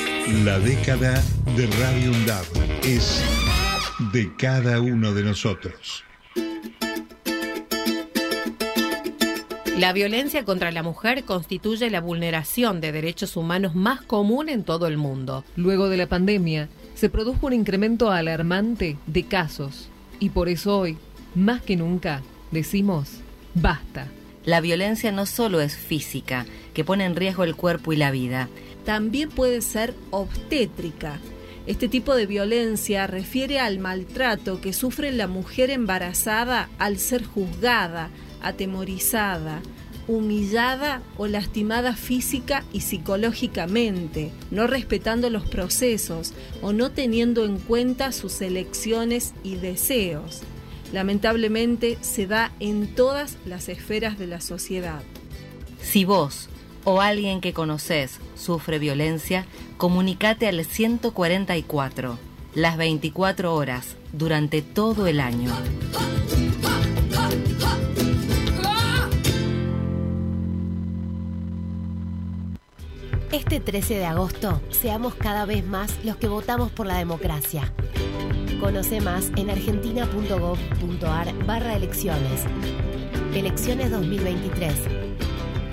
La década de Radio UNDAB es de cada uno de nosotros. La violencia contra la mujer constituye la vulneración de derechos humanos más común en todo el mundo. Luego de la pandemia, se produjo un incremento alarmante de casos y por eso hoy, más que nunca, decimos, basta. La violencia no solo es física, que pone en riesgo el cuerpo y la vida. También puede ser obstétrica. Este tipo de violencia refiere al maltrato que sufre la mujer embarazada al ser juzgada, atemorizada, humillada o lastimada física y psicológicamente, no respetando los procesos o no teniendo en cuenta sus elecciones y deseos. Lamentablemente se da en todas las esferas de la sociedad. Si vos o alguien que conoces sufre violencia, comunicate al 144, las 24 horas, durante todo el año. Este 13 de agosto, seamos cada vez más los que votamos por la democracia. Conoce más en argentina.gov.ar barra elecciones. Elecciones 2023.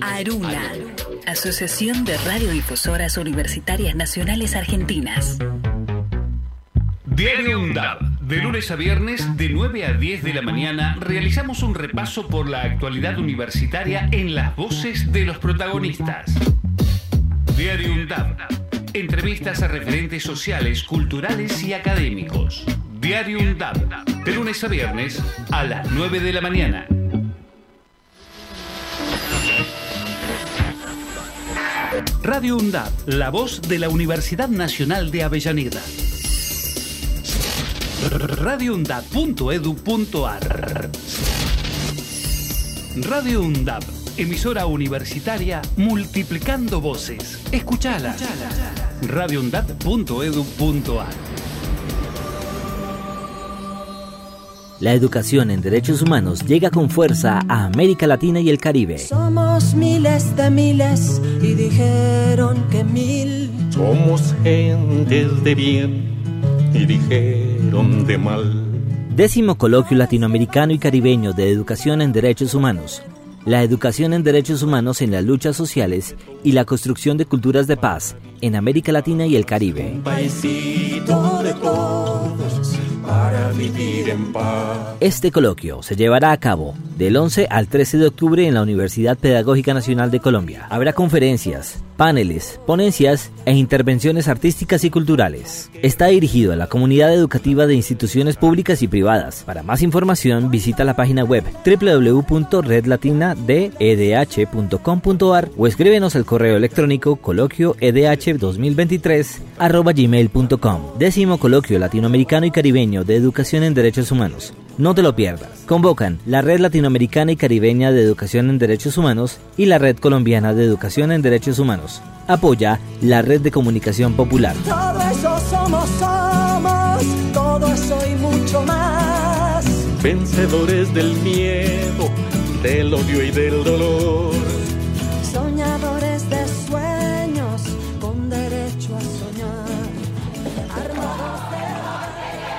Aruna, Asociación de Radiodifusoras Universitarias Nacionales Argentinas. Diario UNDAB. De lunes a viernes, de 9 a 10 de la mañana, realizamos un repaso por la actualidad universitaria en las voces de los protagonistas. Diario UNDAB. Entrevistas a referentes sociales, culturales y académicos. Diario UNDAB. De lunes a viernes a las 9 de la mañana. Radio UNDAP, la voz de la Universidad Nacional de Avellaneda. radioundab.edu.ar Radio UNDAP, emisora universitaria multiplicando voces. Escuchala. radioundab.edu.ar La educación en derechos humanos llega con fuerza a América Latina y el Caribe. Somos miles de miles y dijeron que mil. Somos gentes de bien y dijeron de mal. Décimo Coloquio Latinoamericano y Caribeño de Educación en Derechos Humanos. La educación en derechos humanos en las luchas sociales y la construcción de culturas de paz en América Latina y el Caribe. Un paisito de todos para vivir en paz. Este coloquio se llevará a cabo del 11 al 13 de octubre en la Universidad Pedagógica Nacional de Colombia. Habrá conferencias, paneles, ponencias e intervenciones artísticas y culturales. Está dirigido a la comunidad educativa de instituciones públicas y privadas. Para más información visita la página web www.redlatinadedh.com.ar o escríbenos al correo electrónico coloquio edh 2023 gmail.com. Décimo Coloquio Latinoamericano y Caribeño de Educación en Derechos Humanos. No te lo pierdas. Convocan la Red Latinoamericana y Caribeña de Educación en Derechos Humanos y la Red Colombiana de Educación en Derechos Humanos. Apoya la Red de Comunicación Popular. Todo eso somos, somos, todo eso y mucho más. Vencedores del miedo, del odio y del dolor.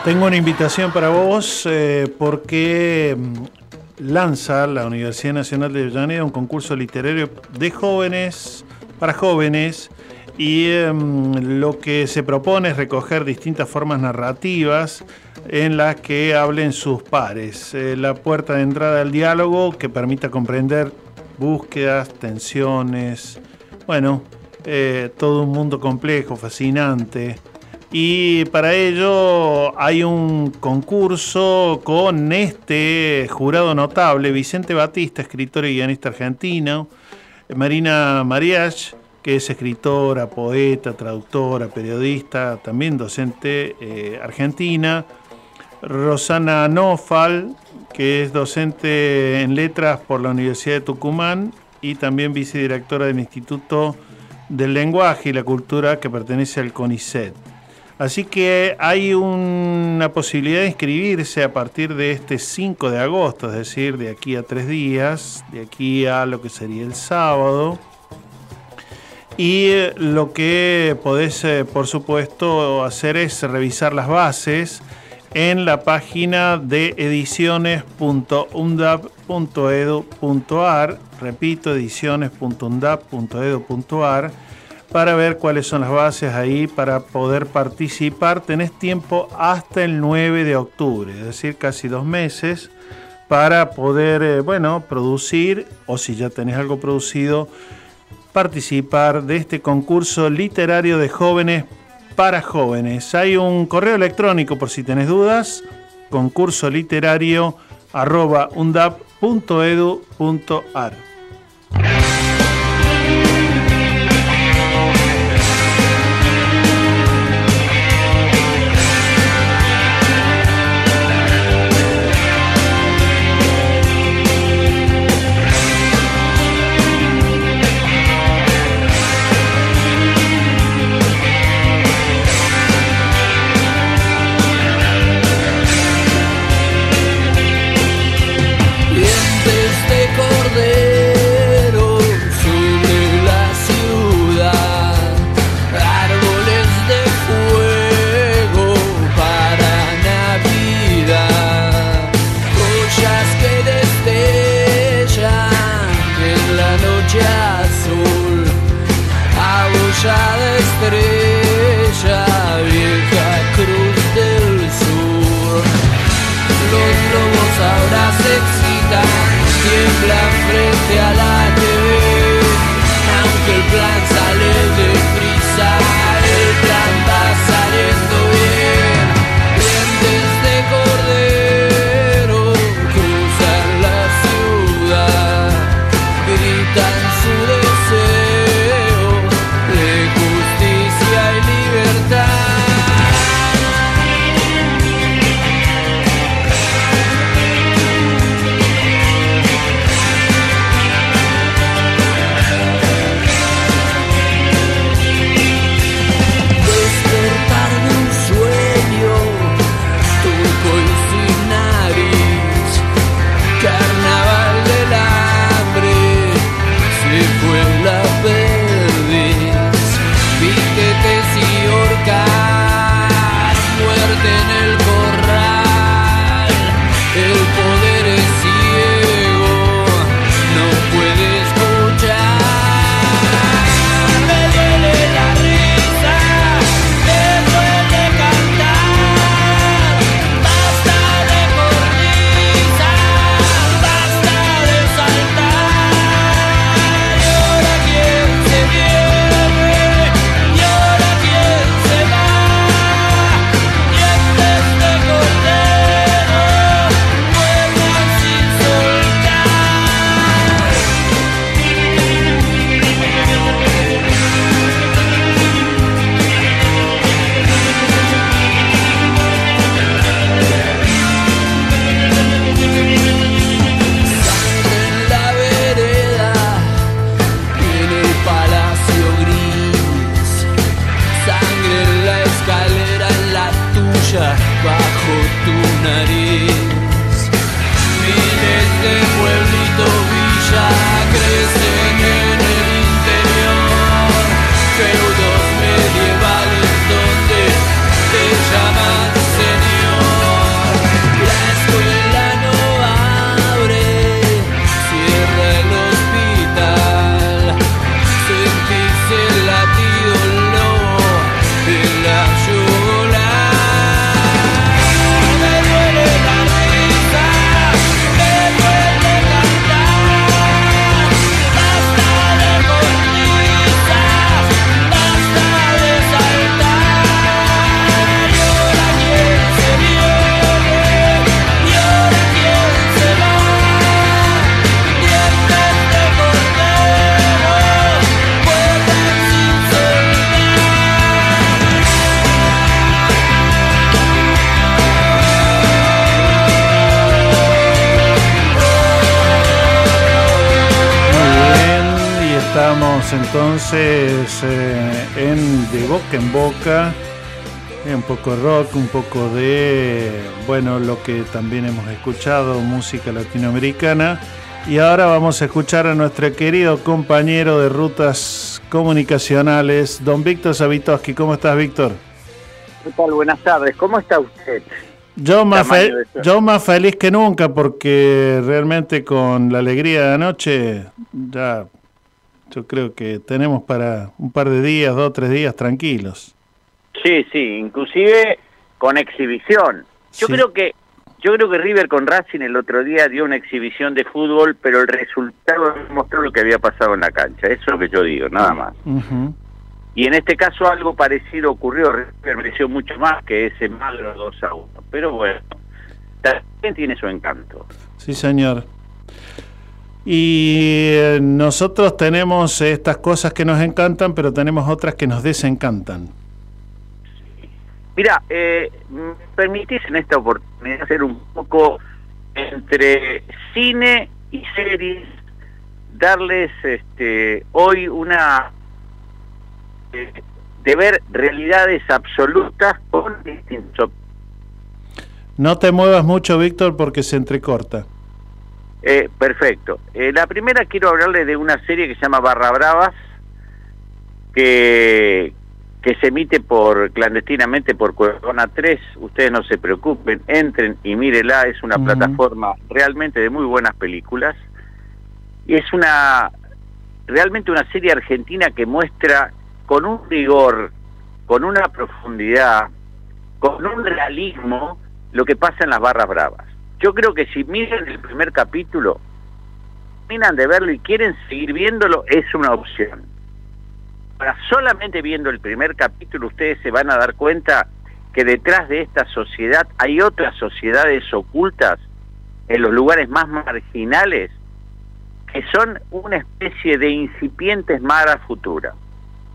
Tengo una invitación para vos eh, porque mm, lanza la Universidad Nacional de Avellaneda un concurso literario de jóvenes, para jóvenes, y em, lo que se propone es recoger distintas formas narrativas en las que hablen sus pares. Eh, la puerta de entrada al diálogo que permita comprender búsquedas, tensiones, bueno, eh, todo un mundo complejo, fascinante. Y para ello hay un concurso con este jurado notable, Vicente Batista, escritor y guionista argentino, Marina Mariach, que es escritora, poeta, traductora, periodista, también docente eh, argentina, Rosana Nofal, que es docente en letras por la Universidad de Tucumán y también vicedirectora del Instituto del Lenguaje y la Cultura que pertenece al CONICET. Así que hay una posibilidad de inscribirse a partir de este 5 de agosto, es decir, de aquí a tres días, de aquí a lo que sería el sábado. Y eh, lo que podés, eh, por supuesto, hacer es revisar las bases en la página de ediciones.undab.edu.ar, repito, ediciones.undab.edu.ar, para ver cuáles son las bases ahí para poder participar. Tenés tiempo hasta el 9 de octubre, es decir, casi dos meses, para poder, eh, bueno, producir, o si ya tenés algo producido, participar de este concurso literario de jóvenes para jóvenes. Hay un correo electrónico por si tenés dudas, concurso literario arroba poco de, bueno, lo que también hemos escuchado, música latinoamericana. Y ahora vamos a escuchar a nuestro querido compañero de rutas comunicacionales, don Víctor Savitoski. ¿Cómo estás, Víctor? ¿Qué tal? Buenas tardes. ¿Cómo está usted? Yo más, fe- yo más feliz que nunca porque realmente con la alegría de anoche ya yo creo que tenemos para un par de días, dos o tres días tranquilos. Sí, sí, inclusive con exhibición. Yo Sí. creo que yo creo que River con Racing el otro día dio una exhibición de fútbol, pero el resultado mostró lo que había pasado en la cancha. Eso es lo que yo digo, nada más. Y en este caso algo parecido ocurrió. River mereció mucho más que ese magro 2 a 1. Pero bueno, también tiene su encanto. Sí, señor. Y eh, nosotros tenemos estas cosas que nos encantan, pero tenemos otras que nos desencantan. Mira, eh, ¿me permitís en esta oportunidad hacer un poco entre cine y series, darles este, hoy una eh, de ver realidades absolutas con distintos. No te muevas mucho, Víctor, porque se entrecorta. Eh, perfecto. Eh, la primera quiero hablarle de una serie que se llama Barra Bravas, que, que se emite por clandestinamente por Cuevana 3. Ustedes no se preocupen, entren y mírela. Es una plataforma realmente de muy buenas películas. Y es una realmente una serie argentina que muestra con un rigor, con una profundidad, con un realismo lo que pasa en las barras bravas. Yo creo que si miran el primer capítulo, terminan de verlo y quieren seguir viéndolo, es una opción. Ahora, solamente viendo el primer capítulo, ustedes se van a dar cuenta que detrás de esta sociedad hay otras sociedades ocultas en los lugares más marginales que son una especie de incipientes maras futuras.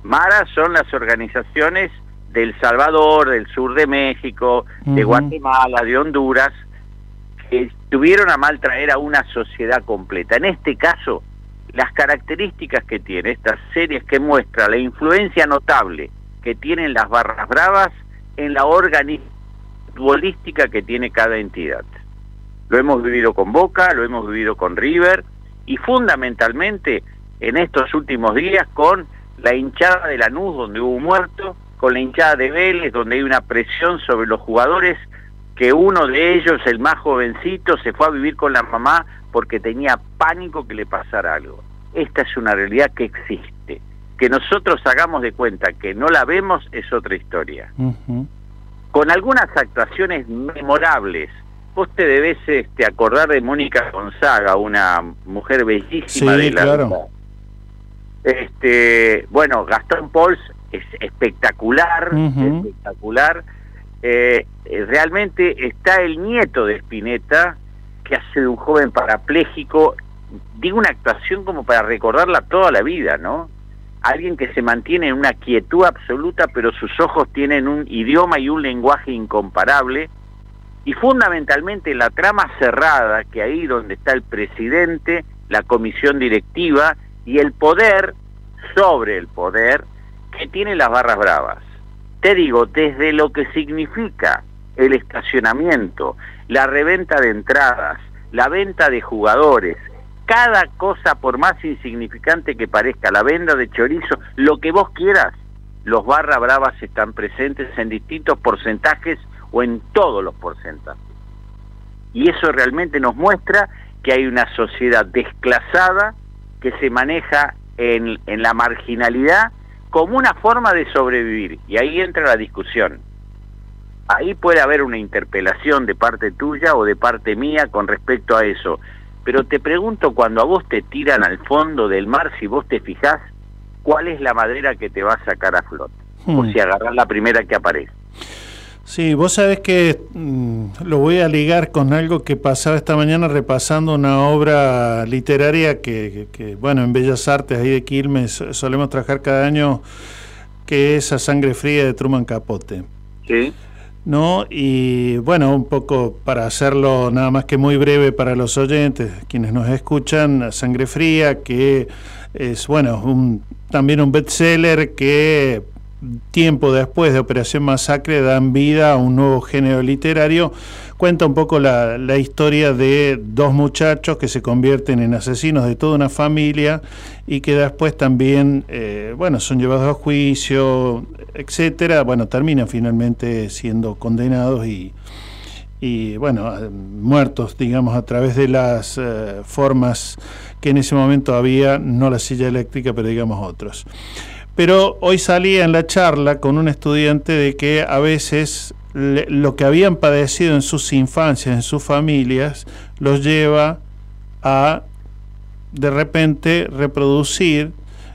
Maras son las organizaciones del Salvador, del sur de México, de. Guatemala, de Honduras, que tuvieron a mal traer a una sociedad completa. En este caso, las características que tiene estas series que muestra la influencia notable que tienen las barras bravas en la organización futbolística que tiene cada entidad. Lo hemos vivido con Boca, lo hemos vivido con River y fundamentalmente en estos últimos días con la hinchada de Lanús donde hubo un muerto, con la hinchada de Vélez, donde hay una presión sobre los jugadores, que uno de ellos, el más jovencito, se fue a vivir con la mamá porque tenía pánico que le pasara algo. Esta es una realidad que existe. Que nosotros hagamos de cuenta que no la vemos es otra historia. Con algunas actuaciones memorables, vos te debes este, acordar de Mónica Gonzaga, una mujer bellísima Sí, de la claro. este, bueno, Gastón Pauls es espectacular, espectacular. Eh, eh, realmente está el nieto de Spinetta, que hace de un joven parapléjico, digo una actuación como para recordarla toda la vida, ¿no? Alguien que se mantiene en una quietud absoluta, pero sus ojos tienen un idioma y un lenguaje incomparable. Y fundamentalmente la trama cerrada, que ahí donde está el presidente, la comisión directiva y el poder sobre el poder que tiene las barras bravas. Te digo, desde lo que significa el estacionamiento, la reventa de entradas, la venta de jugadores, cada cosa por más insignificante que parezca, la venda de chorizo, lo que vos quieras, los barra bravas están presentes en distintos porcentajes o en todos los porcentajes. Y eso realmente nos muestra que hay una sociedad desclasada que se maneja en, en la marginalidad como una forma de sobrevivir. Y ahí entra la discusión. Ahí puede haber una interpelación de parte tuya o de parte mía con respecto a eso. Pero te pregunto, cuando a vos te tiran al fondo del mar, si vos te fijás, ¿cuál es la madera que te va a sacar a flote? O Hmm. si agarrás la primera que aparece. Sí, vos sabés que mm, lo voy a ligar con algo que pasaba esta mañana repasando una obra literaria que, que- que, bueno, en Bellas Artes, ahí de Quilmes, solemos trabajar cada año, que es A Sangre Fría de Truman Capote. Sí. ¿No? Y bueno, un poco para hacerlo nada más que muy breve para los oyentes, quienes nos escuchan, Sangre Fría, que es, bueno, un, también un bestseller que tiempo después de Operación Masacre dan vida a un nuevo género literario. Cuenta un poco la, historia de dos muchachos que se convierten en asesinos de toda una familia y que después también, eh, bueno, son llevados a juicio, etcétera. Bueno, terminan finalmente siendo condenados y, y bueno, muertos, digamos, a través de las eh, formas que en ese momento había, no la silla eléctrica, pero digamos otros. Pero hoy salía en la charla con un estudiante de que a veces lo que habían padecido en sus infancias, en sus familias, los lleva a de repente reproducir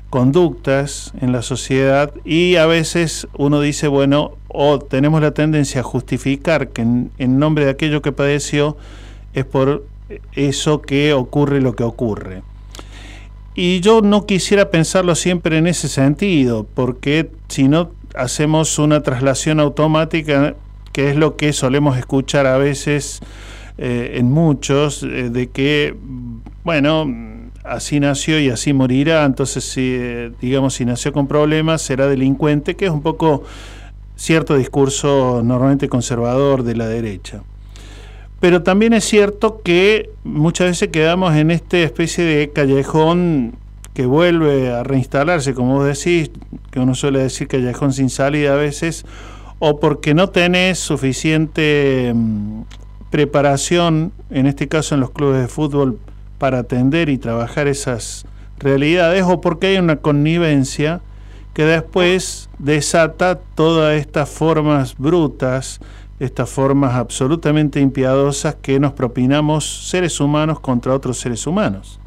conductas en la sociedad y a veces uno dice, bueno, o tenemos la tendencia a justificar que en nombre de aquello que padeció es por eso que ocurre lo que ocurre. Y yo no quisiera pensarlo siempre en ese sentido, porque si no hacemos una traslación automática, que es lo que solemos escuchar a veces eh, en muchos, eh, de que, bueno, así nació y así morirá, entonces si, eh, digamos, si nació con problemas, será delincuente, que es un poco cierto discurso normalmente conservador de la derecha. Pero también es cierto que muchas veces quedamos en esta especie de callejón que vuelve a reinstalarse, como vos decís, que uno suele decir callejón sin salida a veces, o porque no tenés suficiente mm, preparación, en este caso en los clubes de fútbol, para atender y trabajar esas realidades, o porque hay una connivencia que después desata todas estas formas brutas, estas formas absolutamente impiadosas que nos propinamos seres humanos contra otros seres humanos.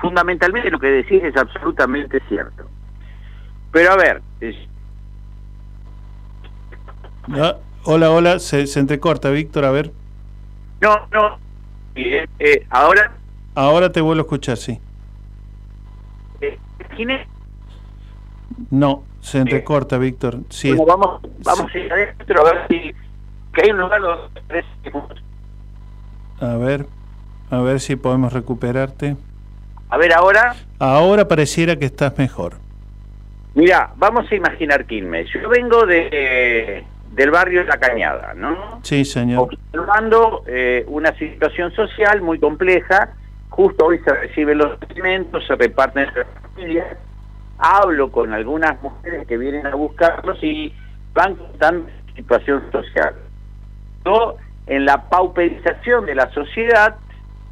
Fundamentalmente lo que decís es absolutamente cierto. Pero a ver, Ah, hola, hola, se, se entrecorta, Víctor, a ver. no, no, eh, eh, ahora, Ahora te vuelvo a escuchar, sí. eh, No, se entrecorta, Víctor. Sí, bueno, vamos, vamos a ir adentro a ver si que hay un lugar donde a ver, a ver si podemos recuperarte. A ver ahora, Ahora pareciera que estás mejor. mira, vamos a imaginar Quilmes. Yo vengo de del barrio de La Cañada, ¿no? Sí, señor. observando eh, una situación social muy compleja. Justo hoy se reciben los alimentos, se reparten entre las familias. hablo con algunas mujeres que vienen a buscarlos y van contando situación social. No, en la pauperización de la sociedad,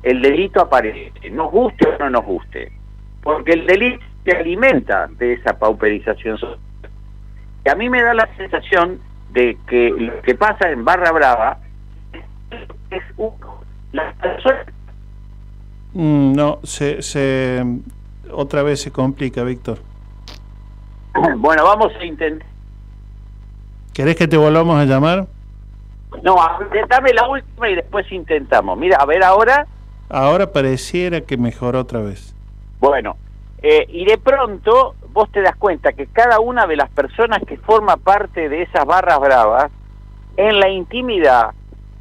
el delito aparece, nos guste o no nos guste, porque el delito se alimenta de esa pauperización social. Y a mí me da la sensación de que lo que pasa en Barra Brava es uno, las personas Mm, no, se, se, otra vez se complica, Víctor. Bueno, vamos a intentar. ¿Querés que te volvamos a llamar? No, dame la última y después intentamos. Mira, a ver ahora. Ahora pareciera que mejoró otra vez. Bueno, eh, y de pronto vos te das cuenta que cada una de las personas que forma parte de esas barras bravas, en la intimidad,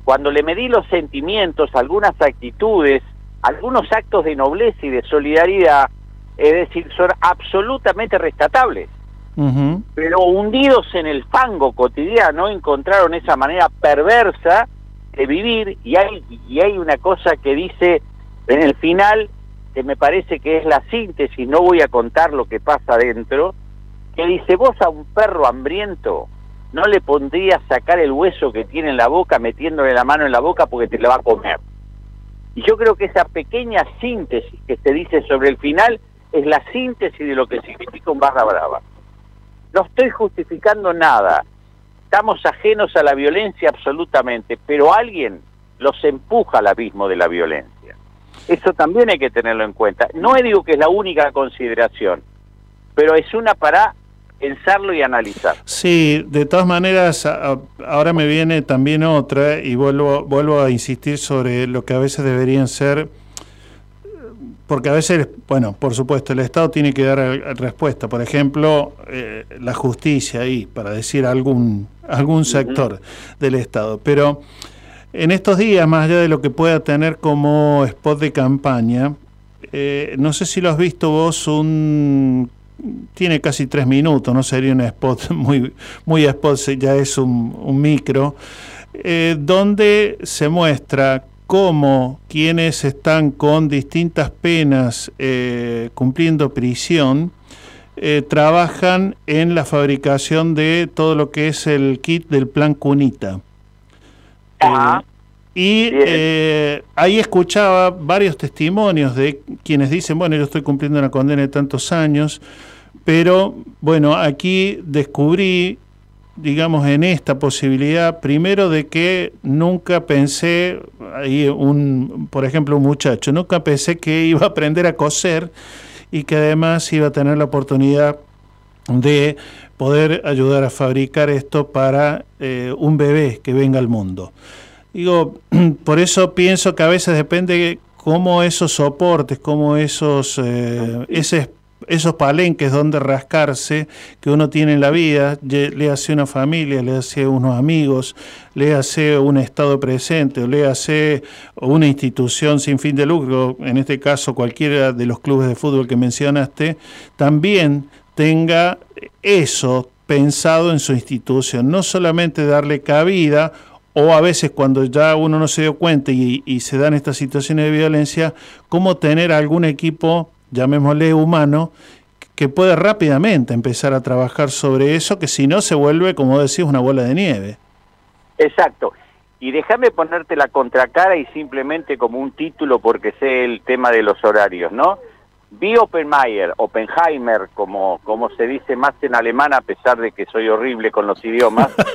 cuando le medí los sentimientos, algunas actitudes, algunos actos de nobleza y de solidaridad, es decir, son absolutamente rescatables. Ujú. pero hundidos en el fango cotidiano encontraron esa manera perversa de vivir y hay y hay una cosa que dice en el final que me parece que es la síntesis no voy a contar lo que pasa adentro que dice vos a un perro hambriento no le pondrías sacar el hueso que tiene en la boca metiéndole la mano en la boca porque te lo va a comer y yo creo que esa pequeña síntesis que se dice sobre el final es la síntesis de lo que significa un barra brava no estoy justificando nada. Estamos ajenos a la violencia absolutamente, pero alguien los empuja al abismo de la violencia. Eso también hay que tenerlo en cuenta. No digo que es la única consideración, pero es una para pensarlo y analizar. Sí, de todas maneras, ahora me viene también otra y vuelvo, vuelvo a insistir sobre lo que a veces deberían ser, porque a veces, bueno, por supuesto, el Estado tiene que dar respuesta. Por ejemplo, eh, la justicia ahí, para decir algún, algún sector del Estado. Pero en estos días, más allá de lo que pueda tener como spot de campaña, eh, no sé si lo has visto vos, un tiene casi tres minutos, no sería un spot muy, muy spot, ya es un, micro, eh, donde se muestra cómo quienes están con distintas penas eh, cumpliendo prisión, trabajan en la fabricación de todo lo que es el kit del plan Cunita. Eh, y eh, ahí escuchaba varios testimonios de quienes dicen, bueno, yo estoy cumpliendo una condena de tantos años, pero bueno, aquí descubrí, digamos, en esta posibilidad, primero de que nunca pensé, ahí un, por ejemplo, un muchacho, nunca pensé que iba a aprender a coser y que además iba a tener la oportunidad de poder ayudar a fabricar esto para eh, un bebé que venga al mundo. Digo, por eso pienso que a veces depende cómo esos soportes, cómo esos, eh, esos palenques donde rascarse que uno tiene en la vida, le hace una familia, le hace unos amigos, le hace un estado presente, le hace una institución sin fin de lucro, en este caso cualquiera de los clubes de fútbol que mencionaste, también tenga eso pensado en su institución, no solamente darle cabida o a veces cuando ya uno no se dio cuenta y, y se dan estas situaciones de violencia, cómo tener algún equipo, llamémosle humano, que pueda rápidamente empezar a trabajar sobre eso, que si no se vuelve, como decís, una bola de nieve. Exacto. Y déjame ponerte la contracara y simplemente como un título porque sé el tema de los horarios, ¿no? Vi Oppenheimer, Oppenheimer, como, como se dice más en alemán, a pesar de que soy horrible con los idiomas.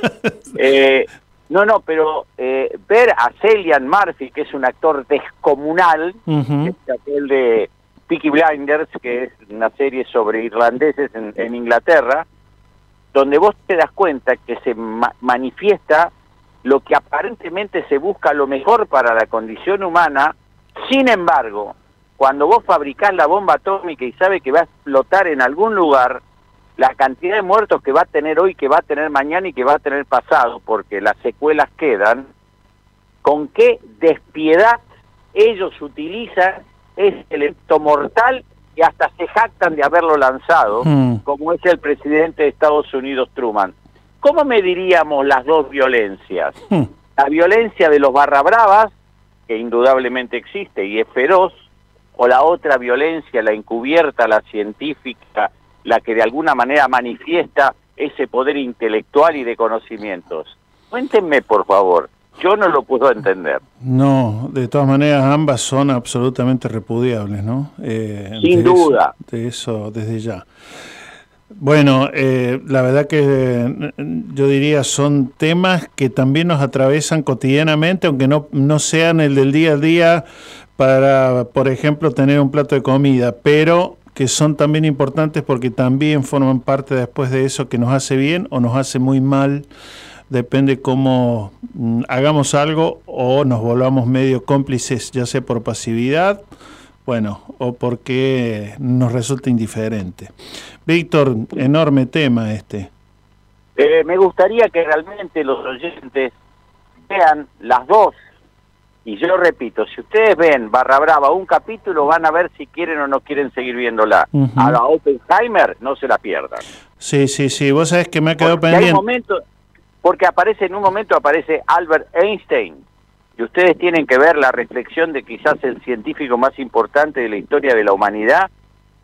Eh, no, no, pero eh, ver a Cillian Murphy, que es un actor descomunal, Ujú. es aquel de Peaky Blinders, que es una serie sobre irlandeses en, en Inglaterra, donde vos te das cuenta que se ma- manifiesta lo que aparentemente se busca lo mejor para la condición humana, sin embargo, cuando vos fabricás la bomba atómica y sabes que va a explotar en algún lugar, la cantidad de muertos que va a tener hoy, que va a tener mañana y que va a tener pasado, porque las secuelas quedan, con qué despiedad ellos utilizan ese elemento mortal y hasta se jactan de haberlo lanzado, Mm. como es el presidente de Estados Unidos, Truman. ¿Cómo mediríamos las dos violencias? La violencia de los barra bravas, que indudablemente existe y es feroz, o la otra violencia, la encubierta, la científica la que de alguna manera manifiesta ese poder intelectual y de conocimientos. Cuéntenme, por favor. Yo no lo puedo entender. No, de todas maneras ambas son absolutamente repudiables, ¿no? Eh, Sin duda. Eso, de eso desde ya. Bueno, eh, la verdad que eh, yo diría son temas que también nos atravesan cotidianamente, aunque no, no sean el del día a día para, por ejemplo, tener un plato de comida, pero que son también importantes porque también forman parte después de eso que nos hace bien o nos hace muy mal, depende cómo mm, hagamos algo o nos volvamos medio cómplices, ya sea por pasividad, bueno, o porque nos resulta indiferente. Víctor, enorme tema este. Eh, me gustaría que realmente los oyentes vean las dos. Y yo repito, si ustedes ven Barra Brava un capítulo, van a ver si quieren o no quieren seguir viéndola. A la Oppenheimer no se la pierdan. Sí, sí, sí, vos sabés que me ha quedado Porque hay pendiente. momentos, porque aparece en un momento aparece Albert Einstein. Y ustedes tienen que ver la reflexión de quizás el científico más importante de la historia de la humanidad,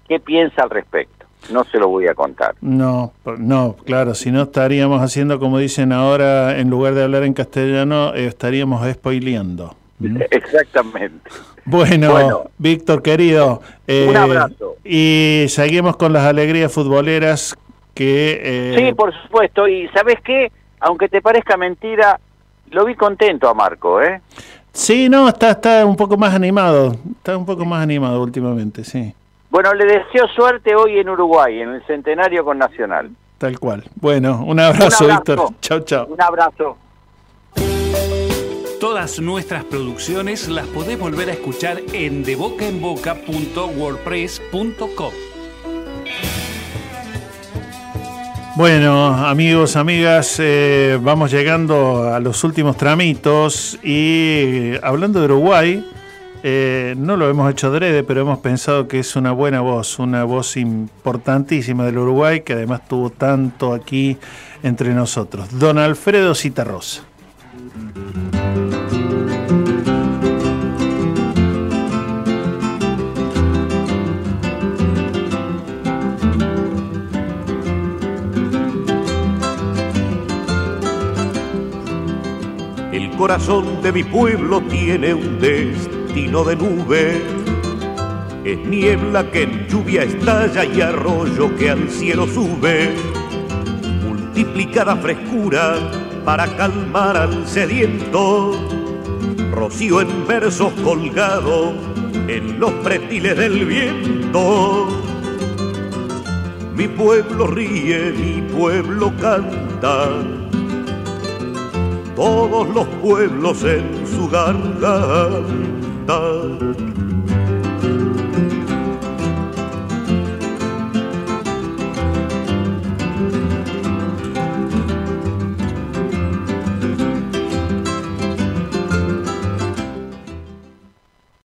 qué piensa al respecto. No se lo voy a contar. No, no, claro, si no estaríamos haciendo como dicen ahora, en lugar de hablar en castellano, eh, estaríamos spoileando. Exactamente. Bueno, Bueno. Víctor querido, eh, Un abrazo. Y seguimos con las alegrías futboleras que... eh, Sí, por supuesto. Y ¿sabes qué? Aunque te parezca mentira, lo vi contento a Marco, ¿eh? sí, no, está, está un poco más animado, está un poco más animado últimamente, sí, Bueno, le deseo suerte hoy en Uruguay, en el centenario con Nacional. tal cual. Bueno, un abrazo, Un abrazo. Víctor. Chao, chao. Un abrazo. Todas nuestras producciones las podés volver a escuchar en debocaenboca.wordpress.com. Bueno, amigos, amigas, eh, vamos llegando a los últimos tramitos y eh, hablando de Uruguay, eh, no lo hemos hecho adrede, pero hemos pensado que es una buena voz, una voz importantísima del Uruguay que además tuvo tanto aquí entre nosotros. Don Alfredo Citarrosa. El corazón de mi pueblo tiene un destino de nube. Es niebla que en lluvia estalla y arroyo que al cielo sube. Multiplicada frescura para calmar al sediento. Rocío en versos colgado en los pretiles del viento. Mi pueblo ríe, mi pueblo canta todos los pueblos en su garganta